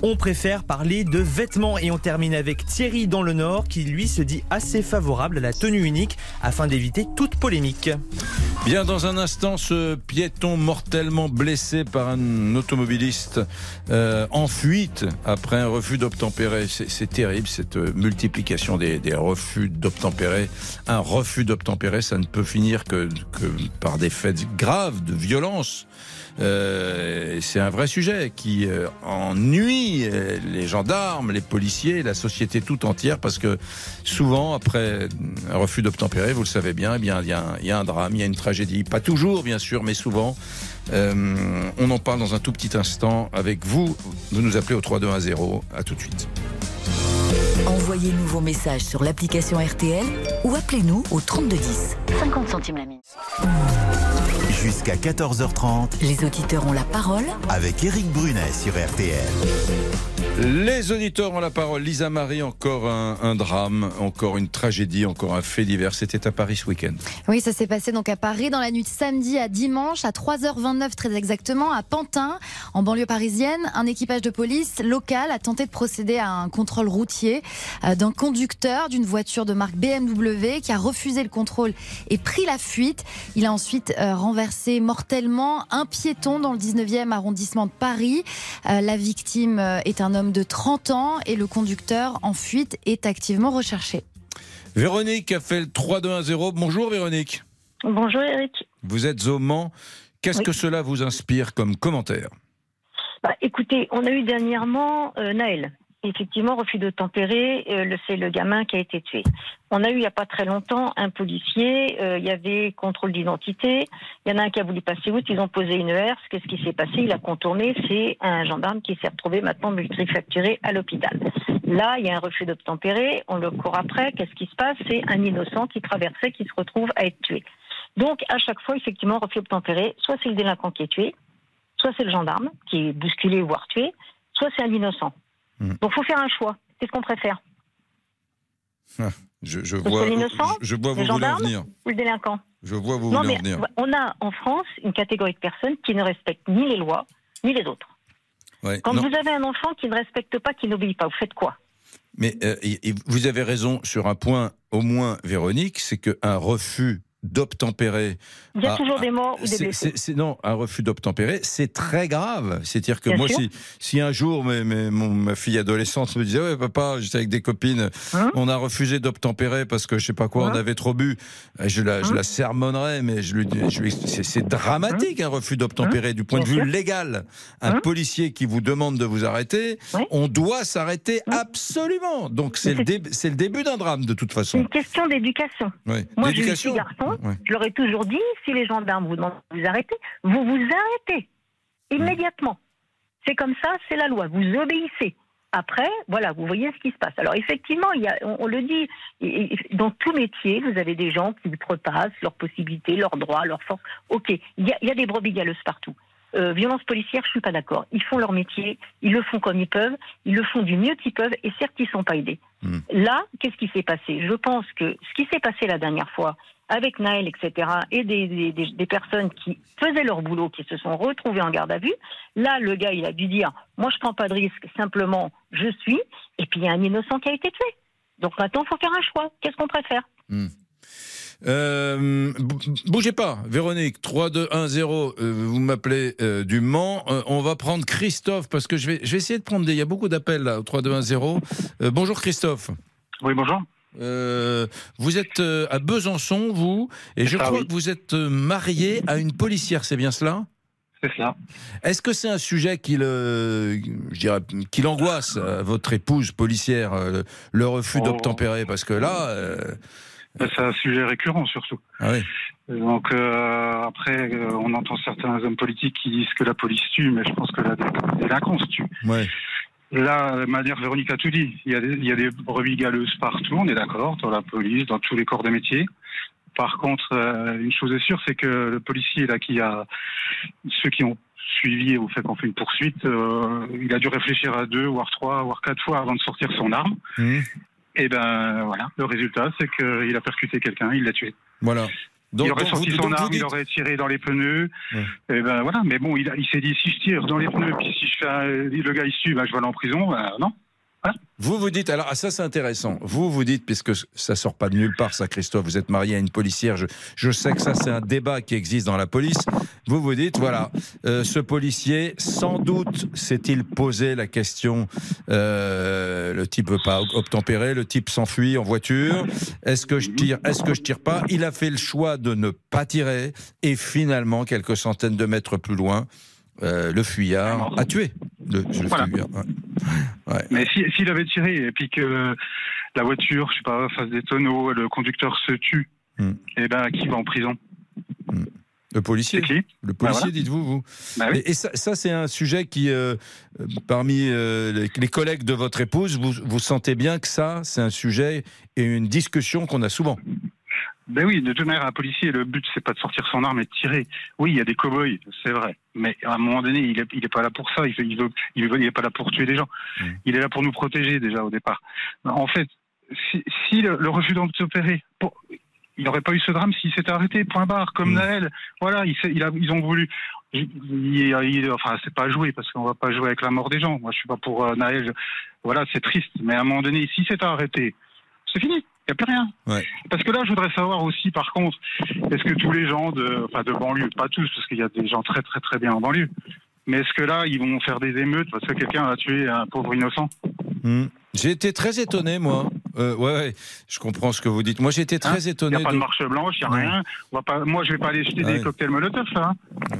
Speaker 17: on préfère parler de vêtements et on termine avec Thierry dans le Nord qui lui se dit assez favorable à la tenue unique afin d'éviter toute polémique.
Speaker 3: Bien, dans un instant, ce piéton mortellement blessé par un automobiliste euh, en fuite après un refus d'obtempérer. C'est terrible cette euh, multiplication des, refus d'obtempérer. Un refus d'obtempérer, ça ne peut finir que par des faits graves de violence. Euh, c'est un vrai sujet qui euh, ennuie euh, les gendarmes, les policiers, la société tout entière, parce que souvent, après un refus d'obtempérer, vous le savez bien, eh bien, il y, a un, drame, il y a une tragédie. Pas toujours, bien sûr, mais souvent. On en parle dans un tout petit instant avec vous. Vous nous appelez au 3210. À tout de suite.
Speaker 2: Envoyez-nous vos messages sur l'application RTL ou appelez-nous au 3210. 50 centimes la minute.
Speaker 1: Jusqu'à 14h30.
Speaker 2: Les auditeurs ont la parole
Speaker 1: avec Eric Brunet sur RTL.
Speaker 3: Les auditeurs ont la parole. Lisa Marie, encore un, un, drame, encore une tragédie, encore un fait divers. C'était à Paris ce week-end.
Speaker 7: Oui, ça s'est passé donc à Paris dans la nuit de samedi à dimanche, à 3h29 très exactement, à Pantin, en banlieue parisienne. Un équipage de police local a tenté de procéder à un contrôle routier euh, d'un conducteur d'une voiture de marque BMW qui a refusé le contrôle et pris la fuite. Il a ensuite euh, renversé mortellement un piéton dans le 19e arrondissement de Paris. Euh, la victime est un homme de 30 ans et le conducteur en fuite est activement recherché.
Speaker 3: Véronique a fait le 3-2-1-0. Bonjour Véronique.
Speaker 18: Bonjour Eric.
Speaker 3: Vous êtes au Mans. Qu'est-ce oui. que cela vous inspire comme commentaire?
Speaker 18: Bah, Écoutez, on a eu dernièrement euh, Naël. Effectivement, refus de tempérer, euh, c'est le gamin qui a été tué. On a eu il n'y a pas très longtemps un policier, euh, il y avait contrôle d'identité, il y en a un qui a voulu passer outre, ils ont posé une herse, qu'est-ce qui s'est passé? Il a contourné, c'est un gendarme qui s'est retrouvé maintenant multifracturé à l'hôpital. Là, il y a un refus d'obtempérer, on le court après, qu'est-ce qui se passe? C'est un innocent qui traversait, qui se retrouve à être tué. Donc, à chaque fois, effectivement, refus d'obtempérer, soit c'est le délinquant qui est tué, soit c'est le gendarme qui est bousculé, voire tué, soit c'est un innocent. Mmh. Donc, faut faire un choix. Qu'est-ce qu'on préfère
Speaker 3: ah, je, je vois, je, vois vous voulez en venir.
Speaker 18: Ou le délinquant
Speaker 3: Je vois vous
Speaker 18: non,
Speaker 3: voulez
Speaker 18: mais
Speaker 3: en venir.
Speaker 18: On a en France une catégorie de personnes qui ne respectent ni les lois, ni les autres.
Speaker 3: Ouais,
Speaker 18: Quand
Speaker 3: non.
Speaker 18: vous avez un enfant qui ne respecte pas, qui n'obéit pas, vous faites quoi?
Speaker 3: Mais euh, vous avez raison sur un point, au moins, Véronique, c'est qu'un refus d'obtempérer.
Speaker 18: Il y a
Speaker 3: Ah,
Speaker 18: toujours des morts ou des
Speaker 3: c'est-
Speaker 18: blessés.
Speaker 3: c'est- c'est- non, un refus d'obtempérer, c'est très grave. C'est-à-dire que
Speaker 18: Bien
Speaker 3: moi, si, si un jour mes- mes- mon- ma fille adolescente me disait, ouais, papa, j'étais avec des copines,
Speaker 18: Hein
Speaker 3: on a refusé d'obtempérer parce que je sais pas quoi, on avait trop bu, je la,
Speaker 18: Hein
Speaker 3: je la sermonnerais, mais je lui, dis- je lui- c'est, c'est dramatique un refus d'obtempérer du point de vue légal. Un
Speaker 18: Hein
Speaker 3: policier qui vous demande de vous arrêter, on doit s'arrêter absolument. Donc c'est le, dé- c'est le début d'un drame de toute
Speaker 18: C'est
Speaker 3: façon.
Speaker 18: une question d'éducation.
Speaker 3: Oui.
Speaker 18: Moi, j'ai eu
Speaker 3: Ouais.
Speaker 18: Je leur ai toujours dit, si les gendarmes vous demandent de vous arrêter, vous vous arrêtez immédiatement. C'est comme ça, c'est la loi. Vous obéissez. Après, voilà, vous voyez ce qui se passe. Alors effectivement, il y a, on, on le dit, dans tout métier, vous avez des gens qui outrepassent leurs possibilités, leurs droits, leurs forces. Ok, il y a, il y a des brebis galeuses partout. Euh, violence policière, je suis pas d'accord. Ils font leur métier, ils le font comme ils peuvent, ils le font du mieux qu'ils peuvent, et certes, ils sont pas aidés. Là, qu'est-ce qui s'est passé? Je pense que ce qui s'est passé la dernière fois avec Naël, etc., et des, des- des- des personnes qui faisaient leur boulot, qui se sont retrouvées en garde à vue, là, le gars, il a dû dire, moi, je prends pas de risque, simplement, je suis, et puis il y a un innocent qui a été tué. Donc maintenant, il faut faire un choix. Qu'est-ce qu'on préfère?
Speaker 3: Euh, bou- bougez pas, Véronique, 3, 2, 1, 0, euh, vous m'appelez euh, du Mans. Euh, on va prendre Christophe, parce que je vais, je vais essayer de prendre des... Il y a beaucoup d'appels là, au 3, 2, 1, 0. Euh, bonjour Christophe.
Speaker 19: Oui, bonjour.
Speaker 3: Euh, vous êtes euh, à Besançon, vous, et je
Speaker 19: ça,
Speaker 3: crois
Speaker 19: oui.
Speaker 3: que vous êtes euh, marié à une policière, c'est bien cela?
Speaker 19: C'est cela.
Speaker 3: Est-ce que c'est un sujet qui le, je dirais, qui l'angoisse, votre épouse policière, le refus
Speaker 19: Oh.
Speaker 3: d'obtempérer? Parce que là... euh,
Speaker 19: C'est un sujet récurrent surtout.
Speaker 3: Ah oui.
Speaker 19: Donc euh, après, on entend certains hommes politiques qui disent que la police tue, mais je pense que la dé- délinquance tue.
Speaker 3: Ouais.
Speaker 19: Là, manière, Véronique a tout dit. Il y a des, il y a des brebis galeuses partout, on est d'accord, dans la police, dans tous les corps de métier. Par contre, euh, une chose est sûre, c'est que le policier là qui a ceux qui ont suivi au fait qu'on fait une poursuite, euh, il a dû réfléchir à deux, voire trois, voire quatre fois avant de sortir son arme.
Speaker 3: Mmh.
Speaker 19: Et ben voilà, le résultat, c'est qu'il a percuté quelqu'un, il l'a tué.
Speaker 3: Voilà.
Speaker 19: Il aurait sorti son arme, il aurait tiré dans les pneus. Et ben voilà, mais bon, il, a- il s'est dit si je tire dans les pneus, puis si je fais un- le gars il tue, ben, je vais aller en prison. Ben, non.
Speaker 3: Vous vous dites, alors ah, ça c'est intéressant, vous vous dites, puisque ça sort pas de nulle part ça Christophe, vous êtes marié à une policière, je, je sais que ça c'est un débat qui existe dans la police, vous vous dites, voilà, euh, ce policier, sans doute s'est-il posé la question, euh, le type veut pas obtempérer, le type s'enfuit en voiture, est-ce que je tire, est-ce que je tire pas? Il a fait le choix de ne pas tirer, et finalement, quelques centaines de mètres plus loin, euh, le fuyard a tué le, le
Speaker 19: Voilà.
Speaker 3: fuyard. ouais. Ouais.
Speaker 19: Mais si- s'il avait tiré et puis que la voiture, je sais pas, fasse des tonneaux, le conducteur se tue,
Speaker 3: Hmm.
Speaker 19: et ben qui va en prison?
Speaker 3: Le policier
Speaker 19: qui?
Speaker 3: Le policier,
Speaker 19: Bah voilà.
Speaker 3: dites-vous, vous
Speaker 19: Bah oui.
Speaker 3: Et, et ça, ça, c'est un sujet qui, euh, parmi euh, les, les collègues de votre épouse, vous, vous sentez bien que ça, c'est un sujet et une discussion qu'on a souvent.
Speaker 19: Ben oui, de toute manière, un policier, le but, c'est pas de sortir son arme et de tirer. Oui, il y a des cow-boys, c'est vrai. Mais à un moment donné, il est, il est pas là pour ça. Il, fait- il, veut, il, veut- il est pas là pour tuer des gens. Il est là pour nous protéger, déjà, au départ. En fait, si, si le, le refus pour- il n'aurait pas eu ce drame s'il s'était arrêté, point barre, comme Naël. Voilà, il, il a, ils ont voulu. il- il- il- enfin, c'est pas à jouer parce qu'on va pas jouer avec la mort des gens. Moi, je suis pas pour euh, Naël. je- voilà, c'est triste. Mais à un moment donné, si c'était arrêté, c'est fini. Il n'y a plus rien.
Speaker 3: Ouais.
Speaker 19: Parce que là, je voudrais savoir aussi, par contre, est-ce que tous les gens de, enfin, de banlieue, pas tous, parce qu'il y a des gens très très très bien en banlieue, mais est-ce que là, ils vont faire des émeutes parce que quelqu'un a tué un pauvre innocent?
Speaker 3: Hmm. J'ai été très étonné, moi. Euh, ouais, ouais, je comprends ce que vous dites. Moi, j'ai été très
Speaker 19: Hein? Il
Speaker 3: étonné.
Speaker 19: n'y a pas de marche blanche, il n'y a rien. On va pas, moi, je vais pas aller jeter des cocktails Molotov, ça. hein.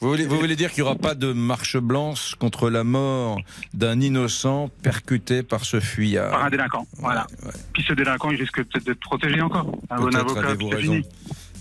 Speaker 3: Vous voulez, vous voulez dire qu'il n'y aura pas de marche blanche contre la mort d'un innocent percuté par ce fuyard?
Speaker 19: Par un délinquant. Voilà. Puis ce délinquant, il risque peut-être d'être protégé encore. Un bon avocat,
Speaker 3: raison.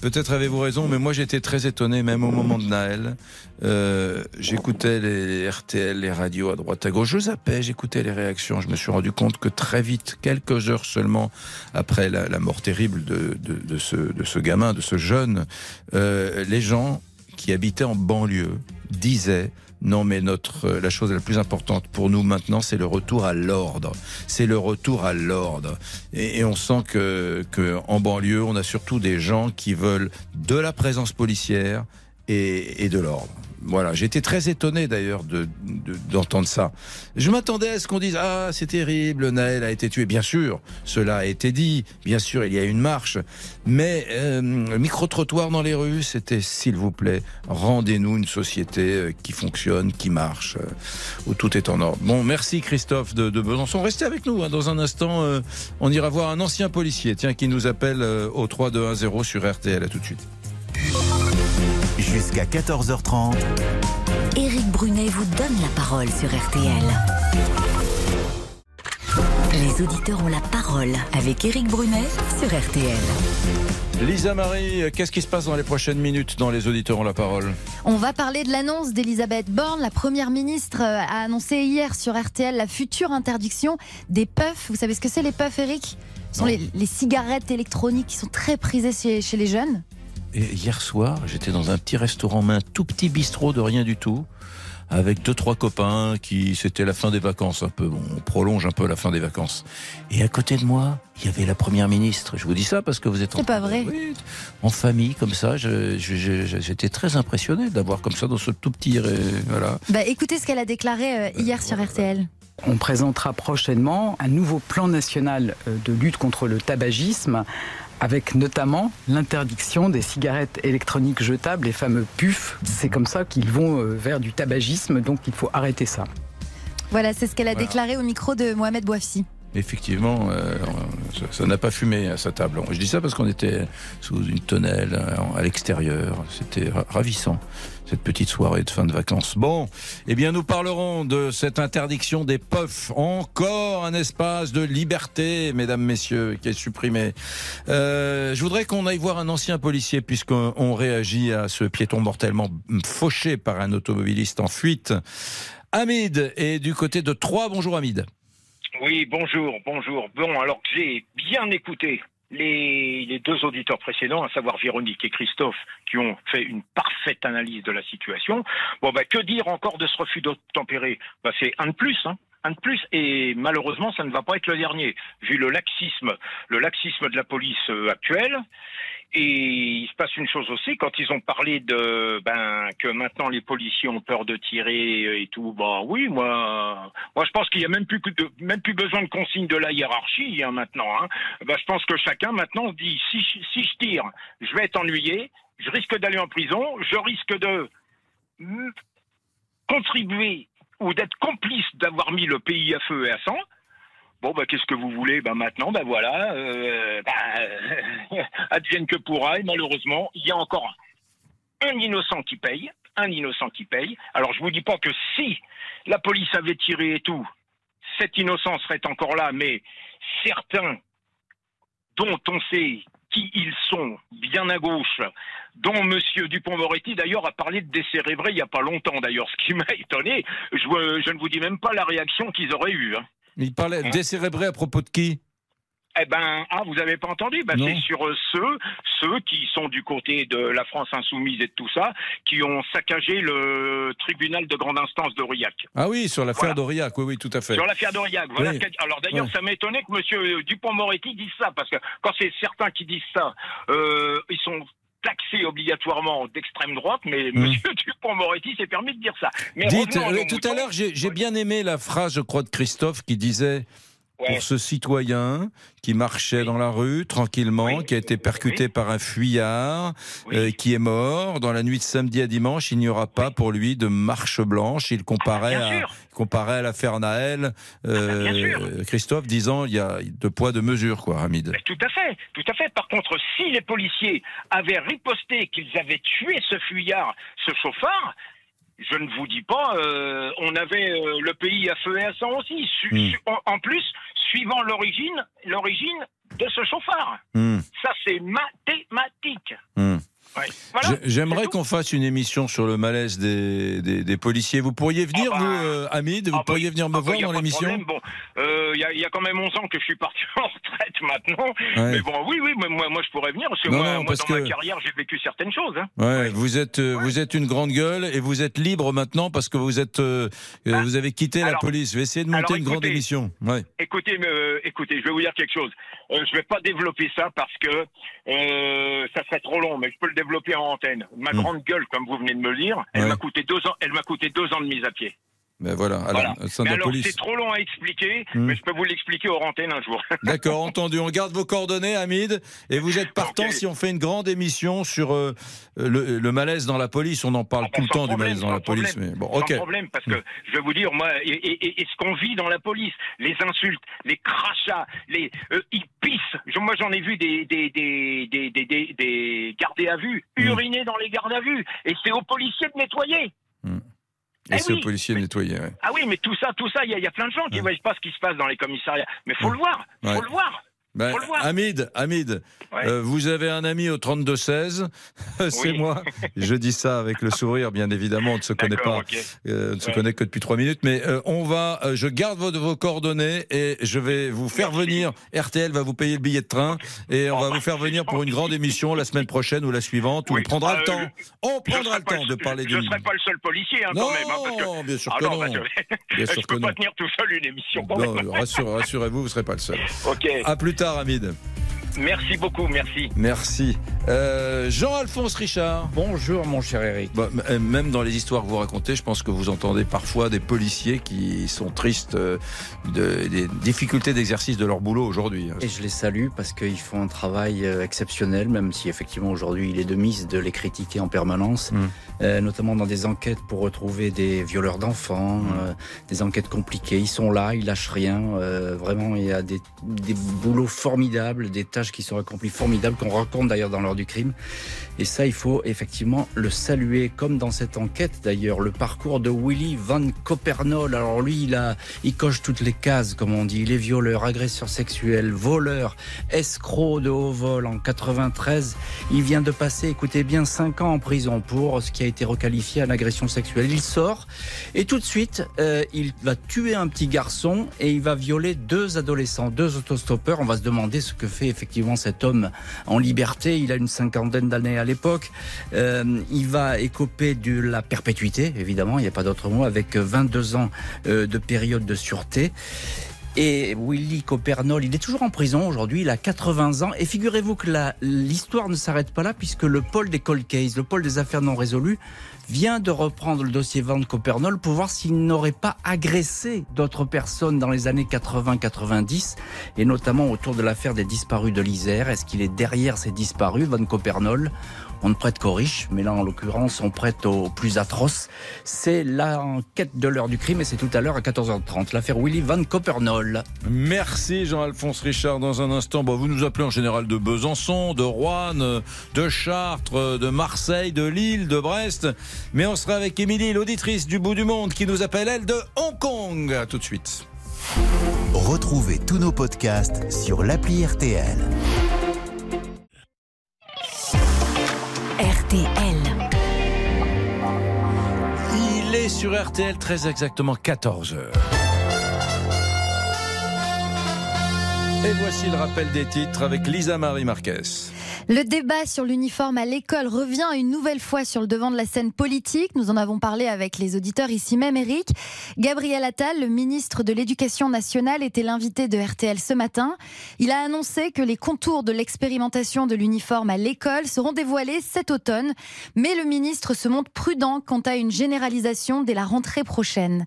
Speaker 3: Peut-être avez-vous raison, mais moi j'étais très étonné, même au moment de Naël. Euh, j'écoutais les RTL, les radios à droite à gauche. Je zappais, j'écoutais les réactions. Je me suis rendu compte que très vite, quelques heures seulement après la, la mort terrible de, de, de ce, de ce gamin, de ce jeune, euh, les gens qui habitaient en banlieue disaient non, mais notre, euh, la chose la plus importante pour nous maintenant, c'est le retour à l'ordre. C'est le retour à l'ordre. Et, on sent que, en banlieue, on a surtout des gens qui veulent de la présence policière et de l'ordre. Voilà, j'étais très étonné d'ailleurs de- de- d'entendre ça. Je m'attendais à ce qu'on dise ah c'est terrible, Naël a été tué. Bien sûr, cela a été dit. Bien sûr, il y a une marche, mais euh, le micro trottoir dans les rues, c'était s'il vous plaît, rendez-nous une société euh, qui fonctionne, qui marche, euh, où tout est en ordre. Bon, merci Christophe de, de Besançon. Restez avec nous. hein. Dans un instant, euh, on ira voir un ancien policier, tiens, qui nous appelle euh, au 3210 sur RTL. À tout de suite.
Speaker 1: Jusqu'à 14h30.
Speaker 2: Éric Brunet vous donne la parole sur RTL. Les auditeurs ont la parole avec Éric Brunet sur RTL.
Speaker 3: Lisa Marie, qu'est-ce qui se passe dans les prochaines minutes dans Les auditeurs ont la parole?
Speaker 7: On va parler de l'annonce d'Elisabeth Borne. La première ministre euh, a annoncé hier sur RTL la future interdiction des puffs. Vous savez ce que c'est les puffs, Eric Ce sont les, les cigarettes électroniques qui sont très prisées chez, chez les jeunes.
Speaker 3: Et hier soir, j'étais dans un petit restaurant, mais un tout petit bistrot de rien du tout, avec deux trois copains qui c'était la fin des vacances un peu. Bon, on prolonge un peu la fin des vacances. Et à côté de moi, il y avait la première ministre. Je vous dis ça parce que vous êtes en,
Speaker 7: C'est pas vrai.
Speaker 3: en famille comme ça. je- je- je- J'étais très impressionné d'avoir comme ça dans ce tout petit euh, voilà.
Speaker 7: Bah, écoutez ce qu'elle a déclaré euh, hier sur RTL.
Speaker 20: On présentera prochainement un nouveau plan national euh, de lutte contre le tabagisme avec notamment l'interdiction des cigarettes électroniques jetables, les fameux puffs. C'est comme ça qu'ils vont euh, vers du tabagisme, donc il faut arrêter ça.
Speaker 7: Voilà, c'est ce qu'elle a
Speaker 3: Voilà.
Speaker 7: déclaré au micro de Mohamed Bouafsi.
Speaker 3: Effectivement, euh, ça- n'a pas fumé à sa table. Je dis ça parce qu'on était sous une tonnelle euh, à l'extérieur. C'était ra- ravissant, cette petite soirée de fin de vacances. Bon, eh bien, nous parlerons de cette interdiction des puffs. Encore un espace de liberté, mesdames, messieurs, qui est supprimé. Euh, je voudrais qu'on aille voir un ancien policier, puisqu'on on réagit à ce piéton mortellement fauché par un automobiliste en fuite. Hamid est du côté de Troyes. Bonjour Hamid.
Speaker 21: Oui, bonjour, bonjour. Bon, alors que j'ai bien écouté les, deux auditeurs précédents, à savoir Véronique et Christophe, qui ont fait une parfaite analyse de la situation. Bon, bah, que dire encore de ce refus d'obtempérer? Bah, C'est un de plus, hein. Un de plus, et malheureusement, ça ne va pas être le dernier, vu le laxisme, le laxisme de la police euh, actuelle. Et il se passe une chose aussi, quand ils ont parlé de ben que maintenant les policiers ont peur de tirer et tout, bah oui, moi, moi je pense qu'il y a même plus même plus besoin de consigne de la hiérarchie hein, maintenant. Hein. Ben, je pense que chacun maintenant dit si, je- tire, je vais être ennuyé, je risque d'aller en prison, je risque de contribuer ou d'être complice d'avoir mis le pays à feu et à sang. Bon, bah, qu'est-ce que vous voulez? Bah, Maintenant, bah, voilà, euh, euh, advienne que pourra, et malheureusement, il y a encore un innocent qui paye, un innocent qui paye. Alors, je vous dis pas que si la police avait tiré et tout, cet innocent serait encore là, mais certains dont on sait qui ils sont, bien à gauche, dont Monsieur Dupont-Moretti d'ailleurs a parlé de décérébrés il n'y a pas longtemps d'ailleurs, ce qui m'a étonné. Je, je ne vous dis même pas la réaction qu'ils auraient eue. hein.
Speaker 3: Il parlait décérébré à propos de qui?
Speaker 21: Eh ben, ah, vous avez pas entendu? Ben. C'est sur euh, ceux, ceux qui sont du côté de la France insoumise et de tout ça, qui ont saccagé le tribunal de grande instance d'Aurillac.
Speaker 3: Ah oui, sur l'affaire
Speaker 21: Voilà.
Speaker 3: d'Aurillac, oui, oui, tout à fait.
Speaker 21: Sur l'affaire d'Aurillac. Voilà
Speaker 3: Oui.
Speaker 21: Alors d'ailleurs, ça m'étonnait que Monsieur Dupont-Moretti dise ça, parce que quand c'est certains qui disent ça, euh, ils sont taxés obligatoirement d'extrême droite, mais Monsieur Dupont-Moretti s'est permis de dire ça. Mais.
Speaker 3: Dites, euh, tout à l'heure, j'ai j'ai bien aimé la phrase, je crois, de Christophe qui disait
Speaker 21: Ouais.
Speaker 3: pour ce citoyen qui marchait dans la rue tranquillement, qui a été percuté par un fuyard, euh, qui est mort dans la nuit de samedi à dimanche, il n'y aura pas pour lui de marche blanche. Il comparait,
Speaker 21: Bien
Speaker 3: à, il comparait à l'affaire Naël, euh,
Speaker 21: bien
Speaker 3: Christophe disant il y a deux poids deux mesures, quoi, Hamid.
Speaker 21: Mais tout à fait, tout à fait. Par contre, si les policiers avaient riposté qu'ils avaient tué ce fuyard, ce chauffard, je ne vous dis pas, euh, on avait euh, le pays à feu et à sang aussi. Su-
Speaker 3: Hmm.
Speaker 21: su- en, en plus, suivant l'origine, l'origine de ce chauffard.
Speaker 3: Hmm,
Speaker 21: Ça, c'est mathématique.
Speaker 3: hmm.
Speaker 21: Ouais. Voilà.
Speaker 3: J'ai- J'aimerais qu'on fasse une émission sur le malaise des, des- des policiers. Vous pourriez venir,
Speaker 21: Ah bah,
Speaker 3: vous, euh, Hamid Vous pourriez venir me
Speaker 21: Ah bah,
Speaker 3: voir dans l'émission?
Speaker 21: problème. Bon, euh, il y, a, il y a quand même 11 ans que je suis parti en retraite maintenant.
Speaker 3: Ouais.
Speaker 21: Mais bon, oui, oui, mais moi, moi je pourrais venir parce que
Speaker 3: Non,
Speaker 21: moi,
Speaker 3: non,
Speaker 21: moi,
Speaker 3: parce
Speaker 21: dans ma carrière, j'ai vécu certaines choses. hein.
Speaker 3: Ouais, vous êtes euh, vous êtes une grande gueule et vous êtes libre maintenant parce que vous êtes euh, vous avez quitté la
Speaker 21: Ah.
Speaker 3: police. Je vais essayer de monter
Speaker 21: alors,
Speaker 3: une grande émission. Ouais.
Speaker 21: Écoutez, euh, écoutez, je vais vous dire quelque chose. Euh, je vais pas développer ça parce que euh, ça serait trop long, mais je peux le développer en antenne. Ma
Speaker 3: Hmm.
Speaker 21: grande gueule, comme vous venez de me le dire, elle
Speaker 3: Ouais.
Speaker 21: m'a coûté deux ans. Elle m'a coûté deux ans de mise à pied.
Speaker 3: Ben voilà. Alors, au
Speaker 21: alors, c'est trop long à expliquer,
Speaker 3: Hmm.
Speaker 21: mais je peux vous l'expliquer hors antenne un jour.
Speaker 3: D'accord, entendu. On garde vos coordonnées, Hamid, et vous êtes partant si on fait une grande émission sur euh, le, le malaise dans la police. On en parle tout le temps du malaise dans la police, mais bon,
Speaker 21: Sans
Speaker 3: ok.
Speaker 21: problème, parce que je vais vous dire, moi, et, et- et- et ce qu'on vit dans la police, les insultes, les crachats, les, euh, ils pissent. Je- Moi, j'en ai vu des, des, des, des, des, des- des gardés à vue,
Speaker 3: Hmm.
Speaker 21: uriner dans les gardes à vue. Et c'est aux policiers de nettoyer.
Speaker 3: Et
Speaker 21: Eh
Speaker 3: c'est
Speaker 21: oui.
Speaker 3: aux policiers de nettoyer. ouais.
Speaker 21: Ah oui, mais tout ça, tout ça, il y, a- il y a plein de gens qui ne voient pas ce qui se passe dans les commissariats. Mais faut le voir, faut le voir.
Speaker 3: Ben,
Speaker 21: Faut le voir.
Speaker 3: Hamid, Hamid,
Speaker 21: Ouais.
Speaker 3: euh, vous avez un ami au 32-16, c'est
Speaker 21: Oui.
Speaker 3: moi. Je dis ça avec le sourire, bien évidemment, on ne se connaît pas, euh, on ne se connaît que depuis trois minutes, mais euh, on va, je garde vos, vos coordonnées et je vais vous faire venir. RTL va vous payer le billet de train et on va vous faire venir pour une grande émission la semaine prochaine ou la suivante où on prendra le
Speaker 21: Euh,
Speaker 3: temps. On
Speaker 21: Je
Speaker 3: prendra le temps de parler
Speaker 21: Je
Speaker 3: du.
Speaker 21: ne serai pas le seul policier, hein,
Speaker 3: Non,
Speaker 21: quand même. hein, parce que...
Speaker 3: bien sûr
Speaker 21: Ah
Speaker 3: que
Speaker 21: non,
Speaker 3: non.
Speaker 21: bah, je je
Speaker 3: sûr
Speaker 21: peux pas tenir tout seul une émission.
Speaker 3: rassurez-vous, vous ne serez pas le seul.
Speaker 21: Ok.
Speaker 3: À plus tard, Hamid.
Speaker 21: Merci beaucoup, merci.
Speaker 3: Merci. Euh, Jean-Alphonse Richard.
Speaker 22: Bonjour, mon cher Eric.
Speaker 3: Bah, euh, même dans les histoires que vous racontez, je pense que vous entendez parfois des policiers qui sont tristes euh, de- des difficultés d'exercice de leur boulot aujourd'hui.
Speaker 22: Et je les salue parce qu'ils font un travail euh, exceptionnel, même si effectivement aujourd'hui il est de mise de les critiquer en permanence,
Speaker 3: Mm.
Speaker 22: euh, notamment dans des enquêtes pour retrouver des violeurs d'enfants,
Speaker 3: Mm.
Speaker 22: euh, des enquêtes compliquées. Ils sont là, ils lâchent rien. euh, vraiment, il y a des, des boulots formidables, des tâches qui sont accomplies formidables, qu'on raconte d'ailleurs dans l'heure du crime. Et ça, il faut effectivement le saluer, comme dans cette enquête d'ailleurs, le parcours de Willy Van Copernol. Alors lui, il, a, il coche toutes les cases, comme on dit. Il est violeur, agresseur sexuel, voleur, escroc de haut vol en 93. Il vient de passer, écoutez bien, 5 ans en prison pour ce qui a été requalifié en agression sexuelle. Il sort et tout de suite, euh, il va tuer un petit garçon et il va violer deux adolescents, deux autostoppeurs. On va se demander ce que fait effectivement cet homme en liberté. Il a une cinquantaine d'années à l'époque. Euh, il va écoper de la perpétuité, évidemment, il n'y a pas d'autre mot, avec 22 ans euh, de période de sûreté. Et Willy Copernol, il est toujours en prison aujourd'hui, il a 80 ans. Et figurez-vous que l'histoire ne s'arrête pas là, puisque le pôle des cold cases, le pôle des affaires non résolues, vient de reprendre le dossier Van Copernol pour voir s'il n'aurait pas agressé d'autres personnes dans les années 80-90, et notamment autour de l'affaire des disparus de l'Isère. Est-ce qu'il est derrière ces disparus, Van Copernol? On ne prête qu'aux riches, mais là, en l'occurrence, on prête aux plus atroces. C'est l'enquête de l'heure du crime et c'est tout à l'heure à 14h30. L'affaire Willy Van Copernol.
Speaker 3: Merci Jean-Alphonse Richard. Dans un instant, bon, vous nous appelez en général de Besançon, de Rouen, euh, de Chartres, de Marseille, de Lille, de Brest. Mais on sera avec Émilie, l'auditrice du bout du monde, qui nous appelle, elle, de Hong Kong. À tout de suite.
Speaker 1: Retrouvez tous nos podcasts sur l'appli RTL.
Speaker 3: Il est sur RTL très exactement 14h. Et voici le rappel des titres avec Lisa Marie Marquez.
Speaker 7: Le débat sur l'uniforme à l'école revient une nouvelle fois sur le devant de la scène politique. Nous en avons parlé avec les auditeurs ici même, Eric. Gabriel Attal, le ministre de l'Éducation nationale, était l'invité de RTL ce matin. Il a annoncé que les contours de l'expérimentation de l'uniforme à l'école seront dévoilés cet automne. Mais le ministre se montre prudent quant à une généralisation dès la rentrée prochaine.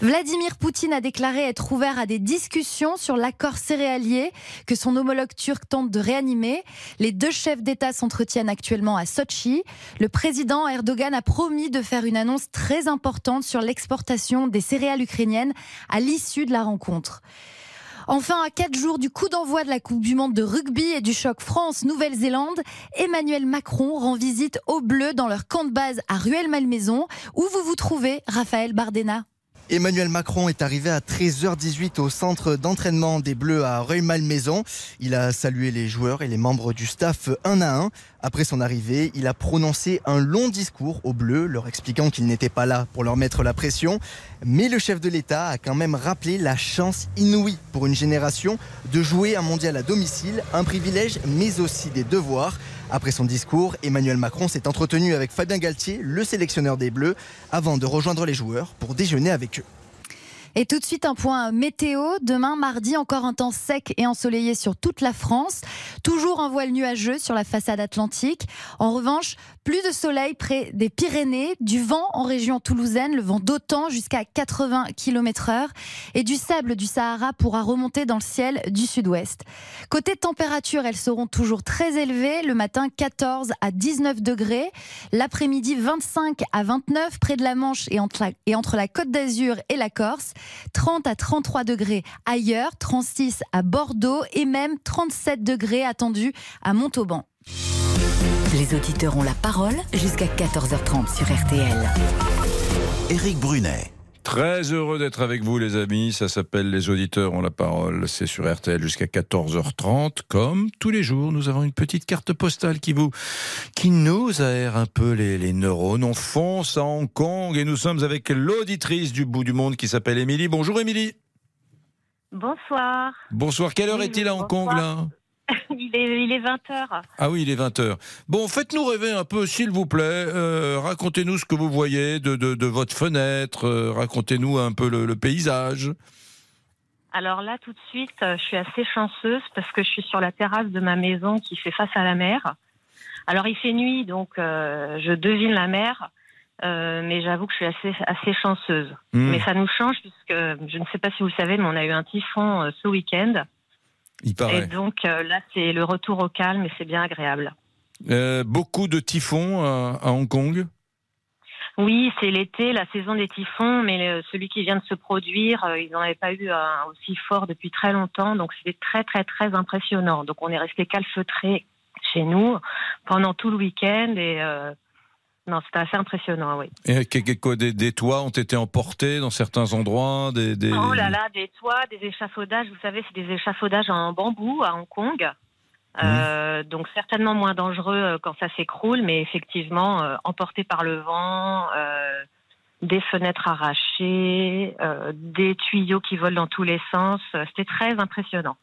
Speaker 7: Vladimir Poutine a déclaré être ouvert à des discussions sur l'accord céréalier que son homologue turc tente de réanimer. Les deux chefs d'État s'entretiennent actuellement à Sochi. Le président Erdogan a promis de faire une annonce très importante sur l'exportation des céréales ukrainiennes à l'issue de la rencontre. Enfin, à quatre jours du coup d'envoi de la Coupe du Monde de rugby et du choc France-Nouvelle-Zélande, Emmanuel Macron rend visite aux Bleus dans leur camp de base à Rueil-Malmaison. Où vous vous trouvez, Raphaël Bardena
Speaker 23: Emmanuel Macron est arrivé à 13h18 au centre d'entraînement des Bleus à Rueil-Malmaison. Il a salué les joueurs et les membres du staff un à un. Après son arrivée, il a prononcé un long discours aux Bleus, leur expliquant qu'il n'était pas là pour leur mettre la pression. Mais le chef de l'État a quand même rappelé la chance inouïe pour une génération de jouer un mondial à domicile, un privilège mais aussi des devoirs. Après son discours, Emmanuel Macron s'est entretenu avec Fabien Galtier, le sélectionneur des Bleus, avant de rejoindre les joueurs pour déjeuner avec eux.
Speaker 7: Et tout de suite un point météo. Demain, mardi, encore un temps sec et ensoleillé sur toute la France. Toujours un voile nuageux sur la façade atlantique. En revanche, plus de soleil près des Pyrénées, du vent en région toulousaine, le vent d'autant jusqu'à 80 km heure et du sable du Sahara pourra remonter dans le ciel du sud-ouest. Côté température, elles seront toujours très élevées. Le matin, 14 à 19 degrés. L'après-midi, 25 à 29 près de la Manche et entre la, et entre la Côte d'Azur et la Corse. 30 à 33 degrés ailleurs, 36 à Bordeaux et même 37 degrés attendus à Montauban.
Speaker 2: Les auditeurs ont la parole jusqu'à 14h30 sur RTL.
Speaker 1: Éric Brunet.
Speaker 3: Très heureux d'être avec vous, les amis. Ça s'appelle Les auditeurs ont la parole. C'est sur RTL jusqu'à 14h30. Comme tous les jours, nous avons une petite carte postale qui vous, qui nous aère un peu les, les neurones. On fonce à Hong Kong et nous sommes avec l'auditrice du bout du monde qui s'appelle Émilie. Bonjour, Émilie.
Speaker 24: Bonsoir.
Speaker 3: Bonsoir. Quelle heure
Speaker 24: Oui,
Speaker 3: est-il à Hong. Kong, là?
Speaker 24: il, est, il est 20h.
Speaker 3: Ah oui, il est 20h. Bon, faites-nous rêver un peu, s'il vous plaît. Euh, racontez-nous ce que vous voyez de, de, de votre fenêtre. Euh, racontez-nous un peu le, le paysage.
Speaker 24: Alors là, tout de suite, euh, je suis assez chanceuse parce que je suis sur la terrasse de ma maison qui fait face à la mer. Alors il fait nuit, donc euh, je devine la mer, euh, mais j'avoue que je suis assez, assez chanceuse.
Speaker 3: Hmm.
Speaker 24: Mais ça nous change puisque, je ne sais pas si vous le savez, mais on a eu un typhon euh, ce week-end.
Speaker 3: Il
Speaker 24: Et donc euh, là, c'est le retour au calme et c'est bien agréable.
Speaker 3: Euh, beaucoup de typhons à, à Hong Kong?
Speaker 24: Oui, c'est l'été, la saison des typhons, mais celui qui vient de se produire, euh, ils n'en avaient pas eu un aussi fort depuis très longtemps, donc c'était très très très impressionnant. Donc on est resté calfeutré chez nous pendant tout le week-end et euh, non, c'était assez impressionnant, oui.
Speaker 3: Et quoi, des, des toits ont été emportés dans certains endroits. Des, des-
Speaker 24: Oh là là, des toits, des échafaudages, vous savez, c'est des échafaudages en bambou à Hong Kong. Euh, donc certainement moins dangereux euh, quand ça s'écroule, mais effectivement euh, emporté par le vent, euh, des fenêtres arrachées, des tuyaux qui volent dans tous les sens. C'était très impressionnant.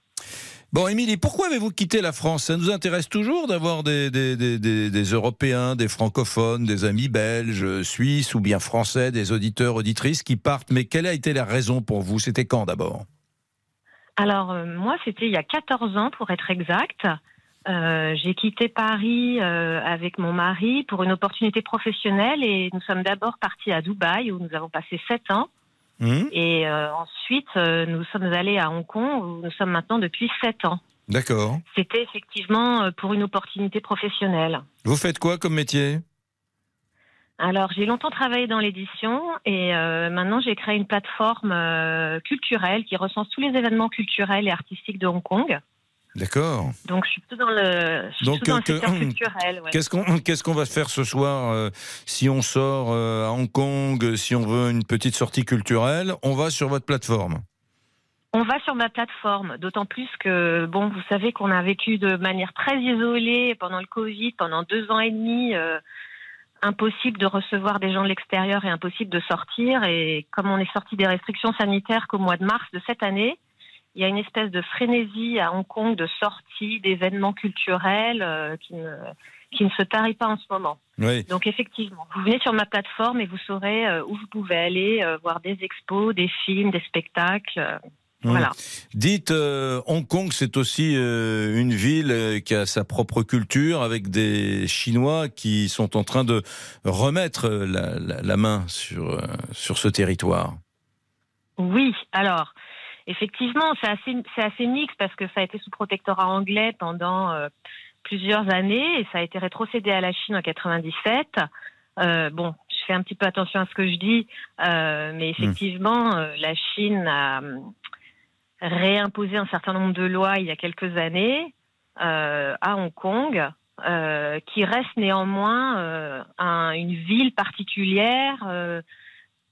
Speaker 3: Bon, Émilie, pourquoi avez-vous quitté la France? Ça nous intéresse toujours d'avoir des, des, des, des, Européens, des francophones, des amis belges, suisses ou bien français, des auditeurs, auditrices qui partent. Mais quelle a été la raison pour vous? C'était quand d'abord?
Speaker 24: Alors, euh, moi, c'était il y a 14 ans, pour être exact. Euh, j'ai quitté Paris euh, avec mon mari pour une opportunité professionnelle et nous sommes d'abord partis à Dubaï où nous avons passé 7 ans.
Speaker 3: Hum
Speaker 24: Et euh, ensuite, euh, nous sommes allés à Hong Kong où nous sommes maintenant depuis 7 ans.
Speaker 3: D'accord.
Speaker 24: C'était effectivement euh, pour une opportunité professionnelle.
Speaker 3: Vous faites quoi comme métier?
Speaker 24: Alors, j'ai longtemps travaillé dans l'édition et euh, maintenant j'ai créé une plateforme euh, culturelle qui recense tous les événements culturels et artistiques de Hong Kong.
Speaker 3: D'accord.
Speaker 24: Donc, je suis plutôt dans le, je suis
Speaker 3: Donc,
Speaker 24: plutôt dans le secteur
Speaker 3: que-
Speaker 24: culturel. ouais.
Speaker 3: Qu'est-ce qu'on qu'est-ce qu'on va faire ce soir euh, si on sort euh, à Hong Kong, euh, si on veut une petite sortie culturelle On va sur votre plateforme.
Speaker 24: On va sur ma plateforme, d'autant plus que, bon, vous savez qu'on a vécu de manière très isolée pendant le Covid, pendant deux ans et demi. euh, impossible de recevoir des gens de l'extérieur et impossible de sortir. Et comme on est sorti des restrictions sanitaires qu'au mois de mars de cette année, il y a une espèce de frénésie à Hong Kong de sorties, d'événements culturels euh, qui, ne, qui ne se tarit pas en ce moment.
Speaker 3: Oui.
Speaker 24: Donc effectivement, vous venez sur ma plateforme et vous saurez euh, où vous pouvez aller euh, voir des expos, des films, des spectacles. Voilà.
Speaker 3: Dites, euh, Hong Kong, c'est aussi euh, une ville qui a sa propre culture, avec des Chinois qui sont en train de remettre la, la- la main sur, euh, sur ce territoire.
Speaker 24: Oui, alors effectivement, c'est assez, c'est assez mixte parce que ça a été sous protectorat anglais pendant euh, plusieurs années et ça a été rétrocédé à la Chine en 97. Euh, bon, je fais un petit peu attention à ce que je dis, euh, mais effectivement, euh, la Chine a réimposé un certain nombre de lois il y a quelques années à Hong Kong. qui reste néanmoins un- une ville particulière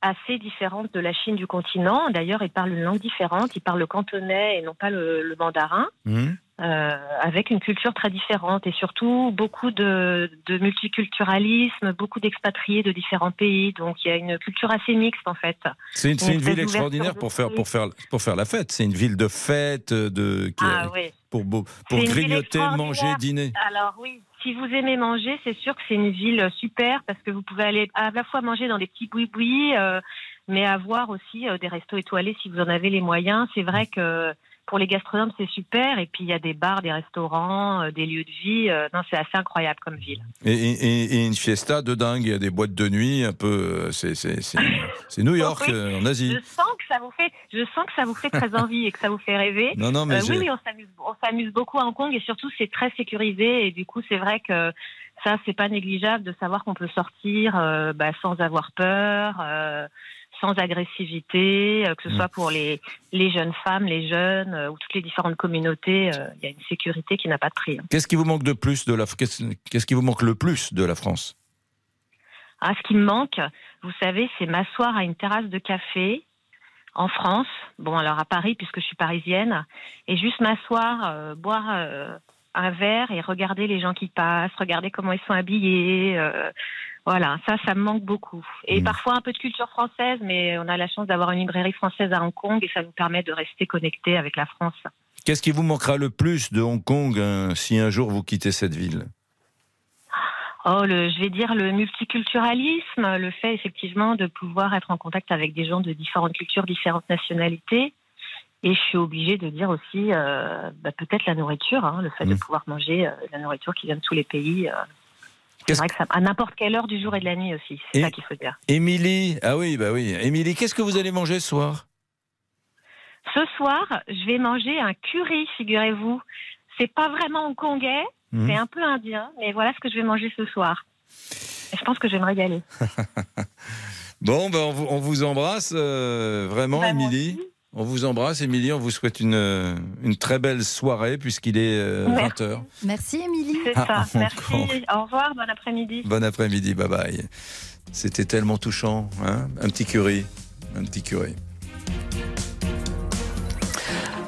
Speaker 24: assez différente de la Chine du continent. D'ailleurs, ils parlent une langue différente. Ils parlent le cantonais et non pas le, le mandarin, euh, avec une culture très différente et surtout beaucoup de, de multiculturalisme, beaucoup d'expatriés de différents pays. Donc, il y a une culture assez mixte en fait.
Speaker 3: C'est une, ville extraordinaire pour faire, pour, faire, pour faire la fête. C'est une ville de fête, de, qui-
Speaker 24: Ah oui.
Speaker 3: pour, pour grignoter, manger, dîner.
Speaker 24: Alors oui, si vous aimez manger, c'est sûr que c'est une ville super parce que vous pouvez aller à la fois manger dans des petits boui-boui, euh, mais avoir aussi euh, des restos étoilés si vous en avez les moyens. C'est vrai que pour les gastronomes, c'est super. Et puis il y a des bars, des restaurants, euh, des lieux de vie. Euh, non, c'est assez incroyable comme ville.
Speaker 3: Et, et- et une fiesta de dingue. Il y a des boîtes de nuit, un peu. euh, C'est, c'est, c'est, c'est New York,
Speaker 24: Oui,
Speaker 3: euh, en Asie.
Speaker 24: Je sens que ça vous fait, je sens que ça vous fait très envie et que ça vous fait rêver.
Speaker 3: Non, non, mais
Speaker 24: oui, on s'amuse, on s'amuse beaucoup à Hong Kong et surtout c'est très sécurisé et du coup c'est vrai que ça c'est pas négligeable de savoir qu'on peut sortir bah, sans avoir peur. Sans agressivité, euh, que ce
Speaker 3: Mm.
Speaker 24: soit pour les, les jeunes femmes, les jeunes euh, ou toutes les différentes communautés, euh, il y a une sécurité qui n'a pas de prix. hein.
Speaker 3: Qu'est-ce qui vous manque de plus de la qu'est-ce, qu'est-ce qui vous manque le plus de la France?
Speaker 24: Ah, ce qui me manque, vous savez, c'est m'asseoir à une terrasse de café en France. Bon, alors à Paris, puisque je suis parisienne, et juste m'asseoir, euh, boire euh, un verre et regarder les gens qui passent, regarder comment ils sont habillés. euh, voilà, ça, ça me manque beaucoup. Et parfois un peu de culture française, mais on a la chance d'avoir une librairie française à Hong Kong et ça nous permet de rester connectés avec la France.
Speaker 3: Qu'est-ce qui vous manquera le plus de Hong Kong hein, si un jour vous quittez cette ville?
Speaker 24: Oh, le, je vais dire le multiculturalisme, le fait effectivement de pouvoir être en contact avec des gens de différentes cultures, différentes nationalités. Et je suis obligée de dire aussi euh, bah, peut-être la nourriture, hein, le fait de pouvoir manger euh, la nourriture qui vient de tous les pays. euh, c'est vrai que ça, à n'importe quelle heure du jour et de la nuit aussi, c'est
Speaker 3: Et-
Speaker 24: ça qu'il faut dire.
Speaker 3: Émilie, ah oui, bah oui. Émilie, qu'est-ce que vous allez manger ce soir?
Speaker 24: Ce soir, je vais manger un curry, figurez-vous. C'est pas vraiment hongkongais,
Speaker 3: Mhm.
Speaker 24: c'est un peu indien, mais voilà ce que je vais manger ce soir. Et je pense que je vais me régaler.
Speaker 3: Bon, ben on, vous, on vous embrasse euh, vraiment,
Speaker 24: Bah, moi
Speaker 3: Émilie. On vous embrasse, Émilie. On vous souhaite une, une très belle soirée puisqu'il est euh,
Speaker 24: Merci.
Speaker 3: 20h.
Speaker 7: Merci, Émilie.
Speaker 24: C'est
Speaker 3: Ah,
Speaker 24: ça. Merci.
Speaker 3: encore.
Speaker 24: Au revoir, bon après-midi.
Speaker 3: Bon après-midi, bye bye. C'était tellement touchant, hein un petit curry, un petit curry.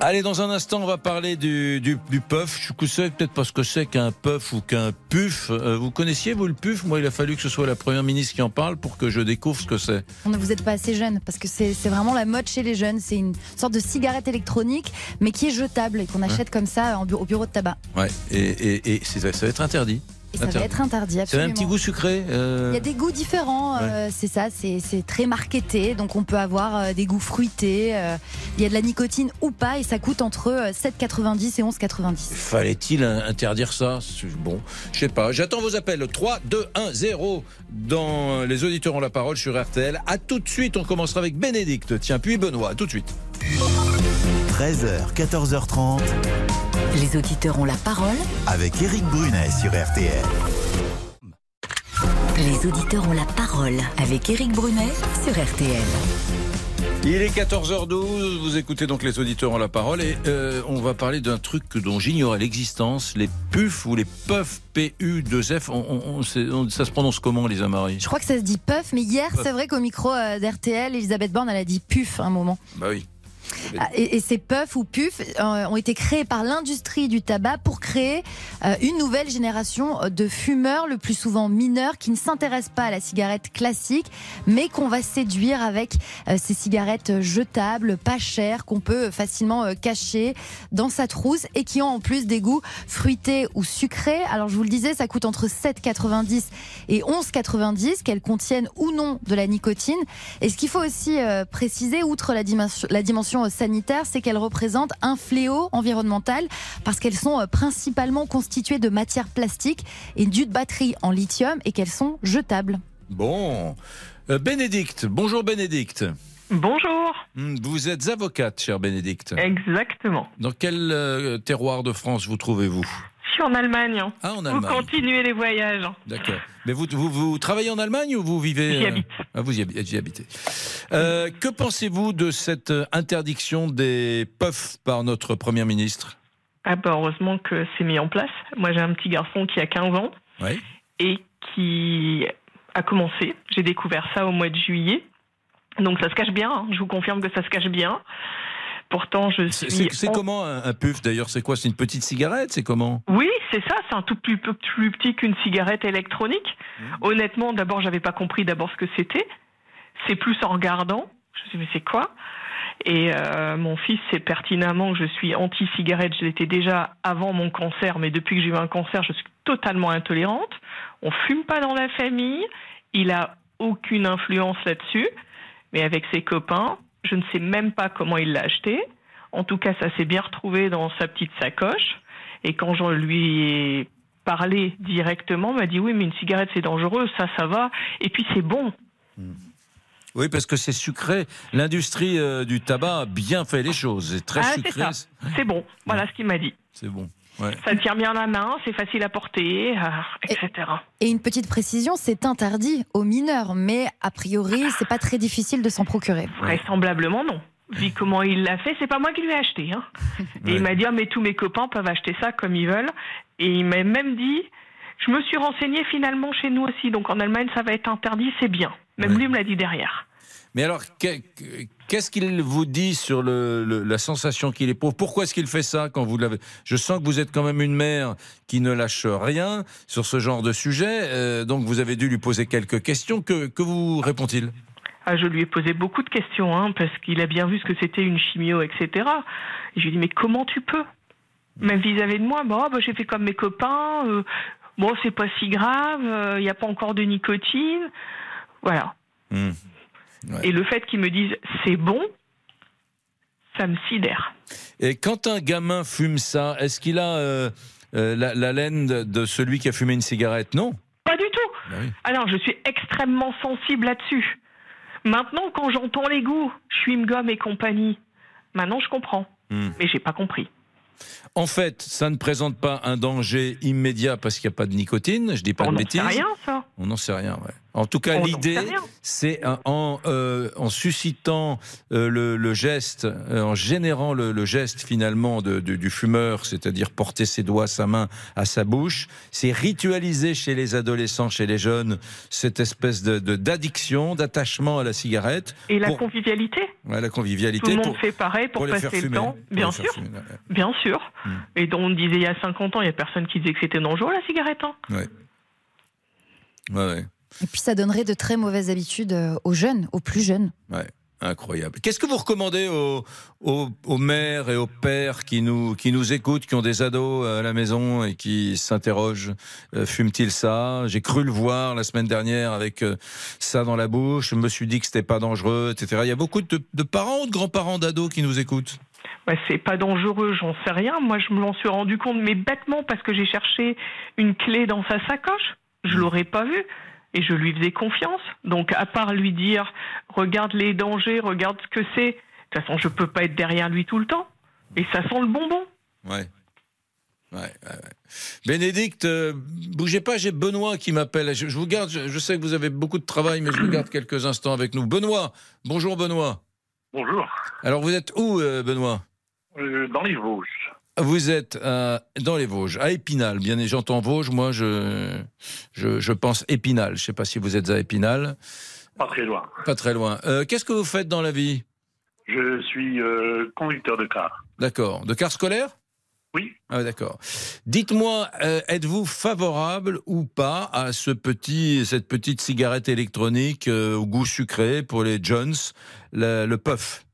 Speaker 3: Allez, dans un instant, on va parler du, du, du puff. Je sais peut-être pas ce que c'est qu'un puff ou qu'un puff. Euh, vous connaissiez, vous, le puff? Moi, il a fallu que ce soit la première ministre qui en parle pour que je découvre ce que c'est.
Speaker 7: Vous n'êtes pas assez jeune parce que c'est vraiment la mode chez les jeunes. C'est une sorte de cigarette électronique, mais qui est jetable et qu'on achète comme ça en au bureau de tabac.
Speaker 3: Ouais, et, et, et ça va être interdit.
Speaker 7: Et ça va être interdit,
Speaker 3: Ça a
Speaker 7: absolument.
Speaker 3: un petit goût sucré euh,
Speaker 7: Il y a des goûts différents, euh, c'est ça, c'est c'est très marketé, donc on peut avoir euh, des goûts fruités, euh, il y a de la nicotine ou pas, et ça coûte entre euh, 7,90 et 11,90.
Speaker 3: Fallait-il in- interdire ça? C'est- Bon, je sais pas. J'attends vos appels. 3, 2, 1, 0 dans Les auditeurs ont la parole sur RTL. À tout de suite, on commencera avec Bénédicte. Tiens, puis Benoît. À tout de suite.
Speaker 1: 13h, 14h30
Speaker 2: Les auditeurs ont la parole.
Speaker 1: avec Eric Brunet sur RTL.
Speaker 2: Les auditeurs ont la parole avec Éric Brunet sur RTL.
Speaker 3: Il est 14h12, vous écoutez donc les auditeurs ont la parole et euh, on va parler d'un truc dont j'ignorais l'existence, les PUF ou les PUF, P-U-2-F, on, on- on sait- on- ça se prononce comment Lisa Marie?
Speaker 7: Je crois que ça se dit puff, mais hier, c'est vrai qu'au micro euh, d'RTL, Elisabeth Borne, elle a dit puf un moment.
Speaker 3: Bah oui.
Speaker 7: Ah, Et, ces puffs ou puf euh, ont été créés par l'industrie du tabac pour créer euh, une nouvelle génération de fumeurs, le plus souvent mineurs, qui ne s'intéressent pas à la cigarette classique, mais qu'on va séduire avec euh, ces cigarettes jetables, pas chères, qu'on peut facilement euh, cacher dans sa trousse et qui ont en plus des goûts fruités ou sucrés. Alors je vous le disais, ça coûte entre 7,90 et 11,90, qu'elles contiennent ou non de la nicotine. Et ce qu'il faut aussi euh, préciser, outre la dimension, la dimension euh, sanitaire, c'est qu'elles représentent un fléau environnemental parce qu'elles sont euh, principalement constituées de matières plastiques et d'une batterie en lithium et qu'elles sont jetables.
Speaker 3: Bon. Euh, Bénédicte, bonjour Bénédicte.
Speaker 25: Bonjour.
Speaker 3: Hmm, Vous êtes avocate, chère Bénédicte.
Speaker 25: Exactement.
Speaker 3: Dans quel euh, terroir de France vous trouvez-vous?
Speaker 25: Suis en Allemagne. hein.
Speaker 3: Ah, en
Speaker 25: Vous continuez les voyages.
Speaker 3: D'accord. Mais vous, vous, vous travaillez en Allemagne ou vous vivez
Speaker 25: J'y
Speaker 3: euh,
Speaker 25: habite.
Speaker 3: Ah, vous y habitez. Euh, que pensez-vous de cette euh, interdiction des puffs par notre Première ministre?
Speaker 25: Ah bah heureusement que c'est mis en place. Moi j'ai un petit garçon qui a 15 ans et qui a commencé. J'ai découvert ça au mois de juillet. Donc ça se cache bien, hein. je vous confirme que ça se cache bien. Pourtant je
Speaker 3: C'est
Speaker 25: suis...
Speaker 3: c'est- c'est
Speaker 25: en-
Speaker 3: comment un, un puff d'ailleurs? C'est quoi? C'est une petite cigarette? C'est comment?
Speaker 25: Oui, c'est ça, c'est un tout plus, plus petit qu'une cigarette électronique.
Speaker 3: Mmh.
Speaker 25: Honnêtement, d'abord, j'avais pas compris d'abord ce que c'était. C'est plus en regardant. Je me suis dit, mais c'est quoi? Et euh, mon fils sait pertinemment que je suis anti-cigarette. Je l'étais déjà avant mon cancer, mais depuis que j'ai eu un cancer, je suis totalement intolérante. On fume pas dans la famille. Il a aucune influence là-dessus. Mais avec ses copains, je ne sais même pas comment il l'a acheté. En tout cas, ça s'est bien retrouvé dans sa petite sacoche. Et quand je lui ai parlé directement, il m'a dit oui, mais une cigarette c'est dangereux, ça, ça va. Et puis c'est bon.
Speaker 3: Oui, parce que c'est sucré. L'industrie euh, du tabac a bien fait les choses. C'est très
Speaker 25: ah,
Speaker 3: sucré.
Speaker 25: C'est bon. Voilà ce qu'il m'a dit.
Speaker 3: C'est bon. Ouais.
Speaker 25: Ça tient bien la main, c'est facile à porter, euh, etc.
Speaker 7: Et une petite précision, c'est interdit aux mineurs, mais a priori, c'est pas très difficile de s'en procurer.
Speaker 25: Vraisemblablement non. Vu comment il l'a fait, c'est pas moi qui lui ai acheté. hein. Et il m'a dit, ah, mais tous mes copains peuvent acheter ça comme ils veulent. Et il m'a même dit, je me suis renseigné finalement chez nous aussi, donc en Allemagne ça va être interdit, c'est bien. Même lui me l'a dit derrière.
Speaker 3: Mais alors, que- que- qu'est-ce qu'il vous dit sur le, le- la sensation qu'il éprouve Pourquoi est-ce qu'il fait ça quand vous l'avez? Je sens que vous êtes quand même une mère qui ne lâche rien sur ce genre de sujet. euh, donc, vous avez dû lui poser quelques questions. Que, que vous répond-il?
Speaker 25: Ah, je lui ai posé beaucoup de questions, hein, parce qu'il a bien vu ce que c'était une chimio, etc. Et je lui ai dit, mais comment tu peux? Même vis-à-vis de moi, bah, bah, j'ai fait comme mes copains, euh, bon, c'est pas si grave, il n'y a pas encore de nicotine. Voilà. Et le fait qu'ils me disent, c'est bon, ça me sidère.
Speaker 3: Et quand un gamin fume ça, est-ce qu'il a euh, euh, la, la laine de, de celui qui a fumé une cigarette? Non
Speaker 25: Pas du tout.
Speaker 3: Bah oui.
Speaker 25: Alors, je suis extrêmement sensible là-dessus. Maintenant, quand j'entends les goûts, chewing-gum et compagnie, maintenant je comprends.
Speaker 3: Hmm.
Speaker 25: Mais j'ai pas compris.
Speaker 3: En fait, ça ne présente pas un danger immédiat parce qu'il n'y a pas de nicotine. Je dis pas
Speaker 25: On
Speaker 3: de
Speaker 25: n'en
Speaker 3: bêtises.
Speaker 25: sait rien, ça.
Speaker 3: On n'en sait rien, ouais. En tout cas,
Speaker 25: n'en
Speaker 3: l'idée, c'est en, euh, en suscitant euh, le, le geste, euh, en générant le, le geste finalement de- de- du fumeur, c'est-à-dire porter ses doigts, sa main à sa bouche, c'est ritualiser chez les adolescents, chez les jeunes, cette espèce de- d'addiction, d'attachement à la cigarette.
Speaker 25: Et la
Speaker 3: pour-
Speaker 25: convivialité
Speaker 3: Ouais, la convivialité.
Speaker 25: Tout le monde
Speaker 3: pour-
Speaker 25: fait pareil pour,
Speaker 3: les
Speaker 25: passer le temps.
Speaker 3: pour
Speaker 25: Bien sûr.
Speaker 3: fumer, ouais.
Speaker 25: Bien sûr. Et on disait il y a 50 ans, il n'y a personne qui disait que c'était dangereux la cigarette. hein.
Speaker 3: Ouais. Ouais, ouais.
Speaker 7: Et puis ça donnerait de très mauvaises habitudes euh, aux jeunes, aux plus jeunes.
Speaker 3: Ouais, incroyable. Qu'est-ce que vous recommandez aux, aux, aux mères et aux pères qui nous, qui nous écoutent, qui ont des ados à la maison et qui s'interrogent euh, Fume-t-il ça? J'ai cru le voir la semaine dernière avec euh, ça dans la bouche. Je me suis dit que c'était pas dangereux, etc. Il y a beaucoup de, de parents ou de grands-parents d'ados qui nous écoutent?
Speaker 25: Ouais, c'est pas dangereux, j'en sais rien. Moi, je me l'en suis rendu compte, mais bêtement, parce que j'ai cherché une clé dans sa sacoche. Je l'aurais pas vue. Et je lui faisais confiance. Donc, à part lui dire, regarde les dangers, regarde ce que c'est. De toute façon, je peux pas être derrière lui tout le temps. Et ça sent le bonbon.
Speaker 3: Ouais. Ouais, ouais, ouais. Bénédicte, euh, bougez pas, j'ai Benoît qui m'appelle. Je, je vous garde, je, je sais que vous avez beaucoup de travail, mais je vous garde quelques instants avec nous. Benoît, bonjour Benoît.
Speaker 26: Bonjour.
Speaker 3: Alors vous êtes où, euh, Benoît?
Speaker 26: Euh, dans les Vosges.
Speaker 3: Vous êtes euh, dans les Vosges, à Épinal. Bien, et j'entends Vosges, moi je, je, je pense Épinal. Je ne sais pas si vous êtes à Épinal.
Speaker 26: Pas très loin.
Speaker 3: Pas très loin. Euh, Qu'est-ce que vous faites dans la vie?
Speaker 26: Je suis euh, conducteur de car.
Speaker 3: D'accord. De car scolaire?
Speaker 26: Oui.
Speaker 3: Ah, d'accord. Dites-moi, êtes-vous favorable ou pas à ce petit, cette petite cigarette électronique au goût sucré pour les Jones, le, le puff?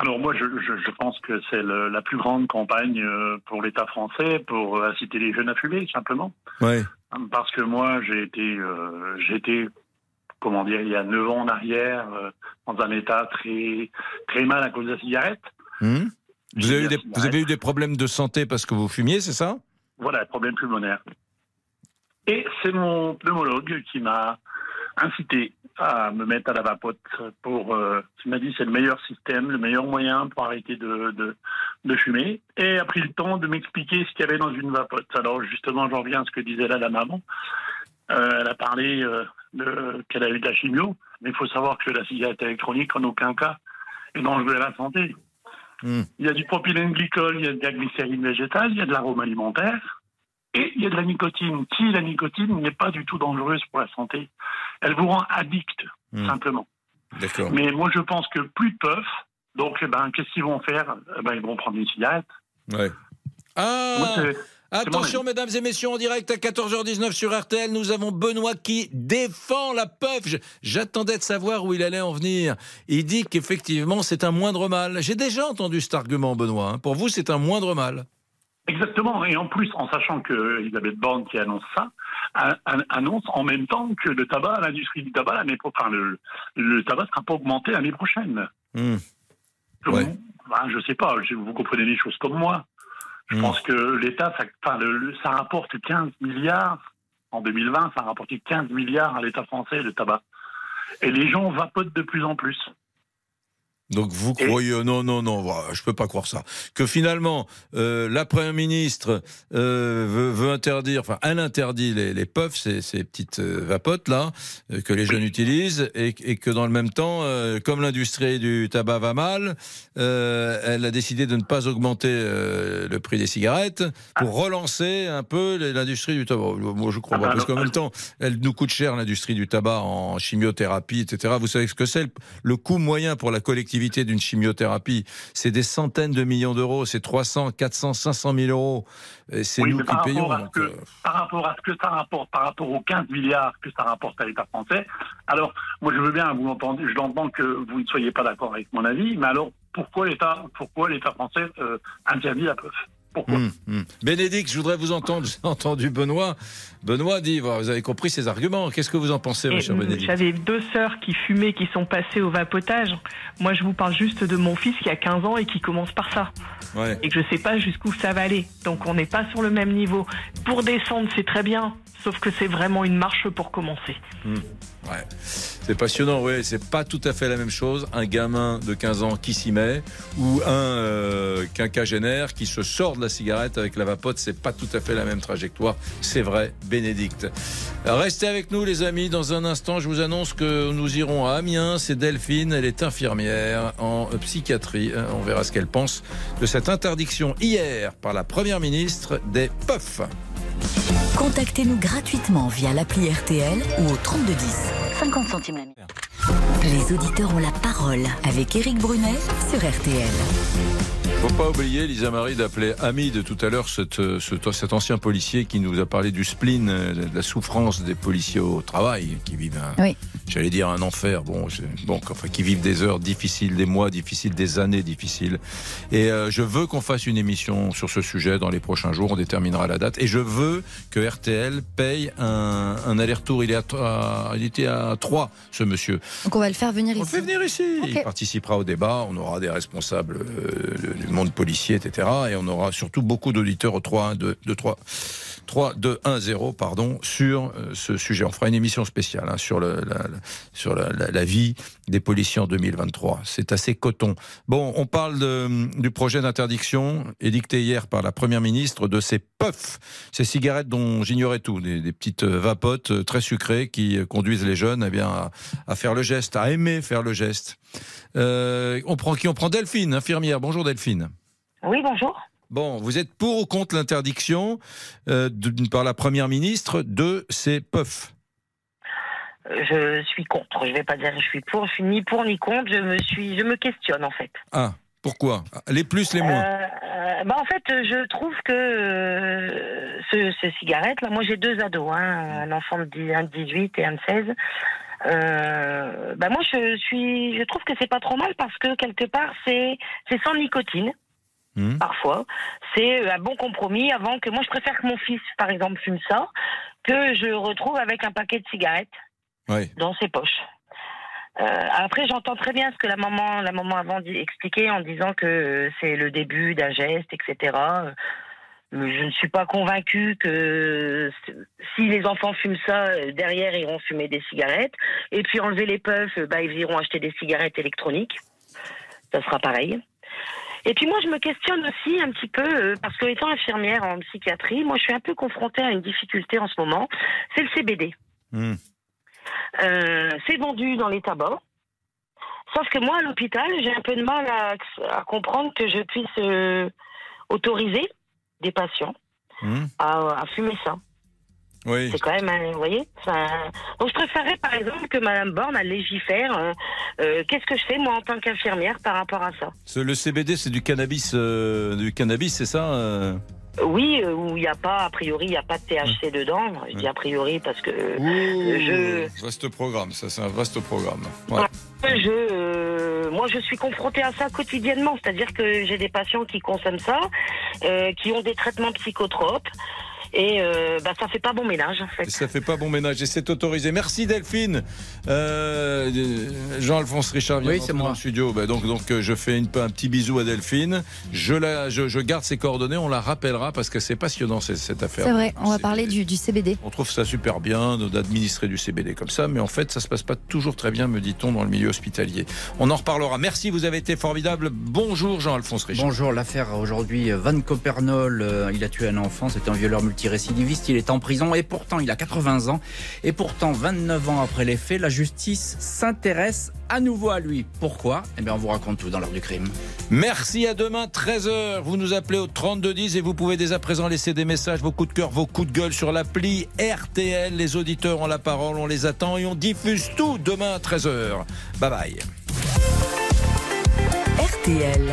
Speaker 26: Alors moi, je, je, je pense que c'est la plus grande campagne euh, pour l'État français pour euh, inciter les jeunes à fumer, simplement.
Speaker 3: Ouais.
Speaker 26: Parce que moi, j'ai été, euh, été, comment dire, il y a 9 ans en arrière, euh, dans un état très, très mal à cause de la cigarette.
Speaker 3: Hmm vous, avez eu des,
Speaker 26: Cigarette.
Speaker 3: vous avez eu des problèmes de santé parce que vous fumiez, c'est ça?
Speaker 26: Voilà, problème pulmonaire. Et c'est mon pneumologue qui m'a incité à me mettre à la vapote pour. Euh, il m'a dit c'est le meilleur système, le meilleur moyen pour arrêter de, de, de fumer. Et a pris le temps de m'expliquer ce qu'il y avait dans une vapote. Alors justement, j'en reviens à ce que disait là la maman. Euh, elle a parlé euh, qu'elle a eu de la chimio, mais il faut savoir que la cigarette électronique, en aucun cas, est dangereuse à la santé.
Speaker 3: Hmm.
Speaker 26: Il y a du propylène glycol, il y a de la glycérine végétale, il y a de l'arôme alimentaire et il y a de la nicotine. Qui la nicotine n'est pas du tout dangereuse pour la santé. Elle vous rend addict,
Speaker 3: Hmm.
Speaker 26: simplement.
Speaker 3: D'accord.
Speaker 26: Mais moi, je pense que plus de puffs, donc, eh ben, qu'est-ce qu'ils vont faire? Eh ben, Ils vont prendre une cigarette.
Speaker 3: Ouais. Ah
Speaker 26: Moi, c'est-
Speaker 3: Attention, mesdames et messieurs, en direct à 14h19 sur RTL, nous avons Benoît qui défend la puff. Je- J'attendais de savoir où il allait en venir. Il dit qu'effectivement, c'est un moindre mal. J'ai déjà entendu cet argument, Benoît. hein. Pour vous, c'est un moindre mal.
Speaker 26: Exactement. Et en plus, en sachant que Elisabeth Borne qui annonce ça, annonce en même temps que le tabac, l'industrie du tabac, l'année enfin, le, le tabac ne sera pas augmenté l'année prochaine.
Speaker 3: Hmm.
Speaker 26: Donc,
Speaker 3: Ouais.
Speaker 26: ben, je sais pas, je- vous comprenez les choses comme moi. Je
Speaker 3: Hmm.
Speaker 26: pense que l'État, ça, enfin, le- ça rapporte 15 milliards. En 2020, ça a rapporté 15 milliards à l'État français, le tabac. Et les gens vapotent de plus en plus.
Speaker 3: Donc vous croyez non non non voilà, je peux pas croire ça. Que finalement euh, la première ministre euh, veut, veut interdire enfin elle interdit les, les puffs ces, ces petites euh, vapotes là que les jeunes utilisent et, et que dans le même temps comme l'industrie du tabac va mal elle a décidé de ne pas augmenter le prix des cigarettes pour relancer un peu l'industrie du tabac. Moi je crois pas parce qu'en même temps elle nous coûte cher l'industrie du tabac en chimiothérapie etc vous savez ce que c'est le, le coût moyen pour la collectivité d'une chimiothérapie, c'est des centaines de millions d'euros, c'est 300, 400, 500 000 euros. Et C'est
Speaker 26: Oui,
Speaker 3: nous qui payons. donc,
Speaker 26: que,
Speaker 3: euh,
Speaker 26: par rapport à ce que ça rapporte, par rapport aux 15 milliards que ça rapporte à l'État français, alors moi je veux bien, vous l'entendez, je l'entends que vous ne soyez pas d'accord avec mon avis, mais alors pourquoi l'État, pourquoi l'État français euh, interdit la puff
Speaker 3: hum, hum. Bénédicte, je voudrais vous entendre. J'ai entendu Benoît. Benoît dit, vous avez compris ses arguments. Qu'est-ce que vous en pensez, chère
Speaker 25: mm,
Speaker 3: Bénédicte
Speaker 25: J'avais deux sœurs qui fumaient, qui sont passées au vapotage. Moi, je vous parle juste de mon fils qui a 15 ans et qui commence par ça.
Speaker 3: Ouais.
Speaker 25: Et que je sais pas jusqu'où ça va aller. Donc, on n'est pas sur le même niveau. Pour descendre, c'est très bien. Sauf que c'est vraiment une marche pour commencer.
Speaker 3: Ouais. C'est passionnant, oui. C'est pas tout à fait la même chose. Un gamin de 15 ans qui s'y met ou un euh, quinquagénaire qui se sort de de la cigarette avec la vapote, c'est pas tout à fait la même trajectoire. C'est vrai, Bénédicte. Restez avec nous, les amis. Dans un instant, je vous annonce que nous irons à Amiens. C'est Delphine, elle est infirmière en psychiatrie. On verra ce qu'elle pense de cette interdiction hier par la première ministre des puffs.
Speaker 2: Contactez-nous gratuitement via l'appli RTL ou au 3210. 50 centimes la minute. Les auditeurs ont la parole avec Éric Brunet sur RTL.
Speaker 3: Faut pas oublier, Lisa Marie, d'appeler ami de tout à l'heure cet, cet, ancien policier qui nous a parlé du spleen, de la souffrance des policiers au travail, qui vivent un, j'allais dire un enfer, bon, bon, enfin, qui vivent des heures difficiles, des mois difficiles, des années difficiles. Et euh, je veux qu'on fasse une émission sur ce sujet dans les prochains jours, on déterminera la date. Et je veux que RTL paye un, un aller-retour. Il, est à, il était à 3, ce monsieur.
Speaker 7: Donc on va le faire venir ici.
Speaker 3: On le fait venir ici. Il participera au débat, on aura des responsables euh, du monde policier, etc. Et on aura surtout beaucoup d'auditeurs au 3, 1, 2, 2, 3. 3, 2, 1, 0, pardon, sur euh, ce sujet. On fera une émission spéciale hein, sur, le, la, sur la, la, vie des policiers en 2023. C'est assez coton. Bon, on parle de, du projet d'interdiction édicté hier par la Première ministre de ces puffs, ces cigarettes dont j'ignorais tout, des, des, petites vapotes euh, très sucrées qui conduisent les jeunes eh bien, à, à faire le geste, à aimer faire le geste. Euh, on prend qui? On prend Delphine, infirmière. Bonjour Delphine.
Speaker 27: Oui, bonjour.
Speaker 3: Bon, vous êtes pour ou contre l'interdiction euh, par la Première ministre de ces puffs?
Speaker 27: Je suis contre. Je ne vais pas dire que je suis pour. Je suis ni pour ni contre. Je me suis, je me questionne en fait.
Speaker 3: Ah, pourquoi? Les plus, les moins
Speaker 27: euh, bah En fait, je trouve que euh, ce, ces cigarettes, là, moi j'ai deux ados, hein, un enfant de 18 et un de 16. Euh, bah moi je suis, je trouve que c'est pas trop mal parce que quelque part c'est c'est sans nicotine. Mmh. Parfois, c'est un bon compromis avant que moi je préfère que mon fils, par exemple, fume ça, que je retrouve avec un paquet de cigarettes
Speaker 3: oui.
Speaker 27: dans ses poches. Euh, après, j'entends très bien ce que la maman, la maman avant dit, expliqué en disant que c'est le début d'un geste, etc. Mais je ne suis pas convaincue que si les enfants fument ça, derrière ils iront fumer des cigarettes. Et puis enlever les puffs, bah, ils iront acheter des cigarettes électroniques. Ça sera pareil. Et puis moi, je me questionne aussi un petit peu, euh, parce que étant infirmière en psychiatrie, moi, je suis un peu confrontée à une difficulté en ce moment, c'est le CBD.
Speaker 3: Mmh.
Speaker 27: Euh, c'est vendu dans les tabacs. Sauf que moi, à l'hôpital, j'ai un peu de mal à, à comprendre que je puisse euh, autoriser des patients
Speaker 3: mmh.
Speaker 27: à, à, fumer ça.
Speaker 3: Oui.
Speaker 27: C'est quand même, un, vous voyez. Donc je préférerais par exemple que Madame Borne elle légifère. Euh, euh, Qu'est-ce que je fais moi en tant qu'infirmière par rapport à ça?
Speaker 3: Le CBD, c'est du cannabis, du cannabis, c'est ça
Speaker 27: oui, où il n'y a pas, a priori, il n'y a pas de THC ouais. dedans. Je dis a priori parce que
Speaker 3: Ouh, je. Vaste programme, ça, c'est un vaste programme. Ouais.
Speaker 27: Je, euh, moi, je suis confrontée à ça quotidiennement. C'est-à-dire que j'ai des patients qui consomment ça, euh, qui ont des traitements psychotropes. Et euh, bah, ça fait pas bon ménage en fait.
Speaker 3: Ça fait pas bon ménage et c'est autorisé. Merci Delphine. Euh, Jean-Alphonse Richard vient
Speaker 22: oui, c'est moi.
Speaker 3: dans le studio. Bah, donc donc je fais une, un petit bisou à Delphine. Je la je, je, garde ses coordonnées. On la rappellera parce que c'est passionnant cette, cette affaire.
Speaker 7: C'est vrai. On va parler du, du, CBD.
Speaker 3: On trouve ça super bien d'administrer du CBD comme ça, mais en fait ça se passe pas toujours très bien, me dit-on, dans le milieu hospitalier. On en reparlera. Merci, vous avez été formidable. Bonjour Jean-Alphonse Richard.
Speaker 22: Bonjour. L'affaire aujourd'hui, Van Copernol, euh, il a tué un enfant. C'était un violeur multi récidiviste, il est en prison et pourtant il a 80 ans et pourtant 29 ans après les faits, la justice s'intéresse à nouveau à lui. Pourquoi? Eh bien on vous raconte tout dans l'heure du crime.
Speaker 3: Merci à demain 13h. Vous nous appelez au 3210 et vous pouvez dès à présent laisser des messages, vos coups de cœur, vos coups de gueule sur l'appli RTL. Les auditeurs ont la parole, on les attend et on diffuse tout demain à 13h. Bye bye.
Speaker 2: RTL.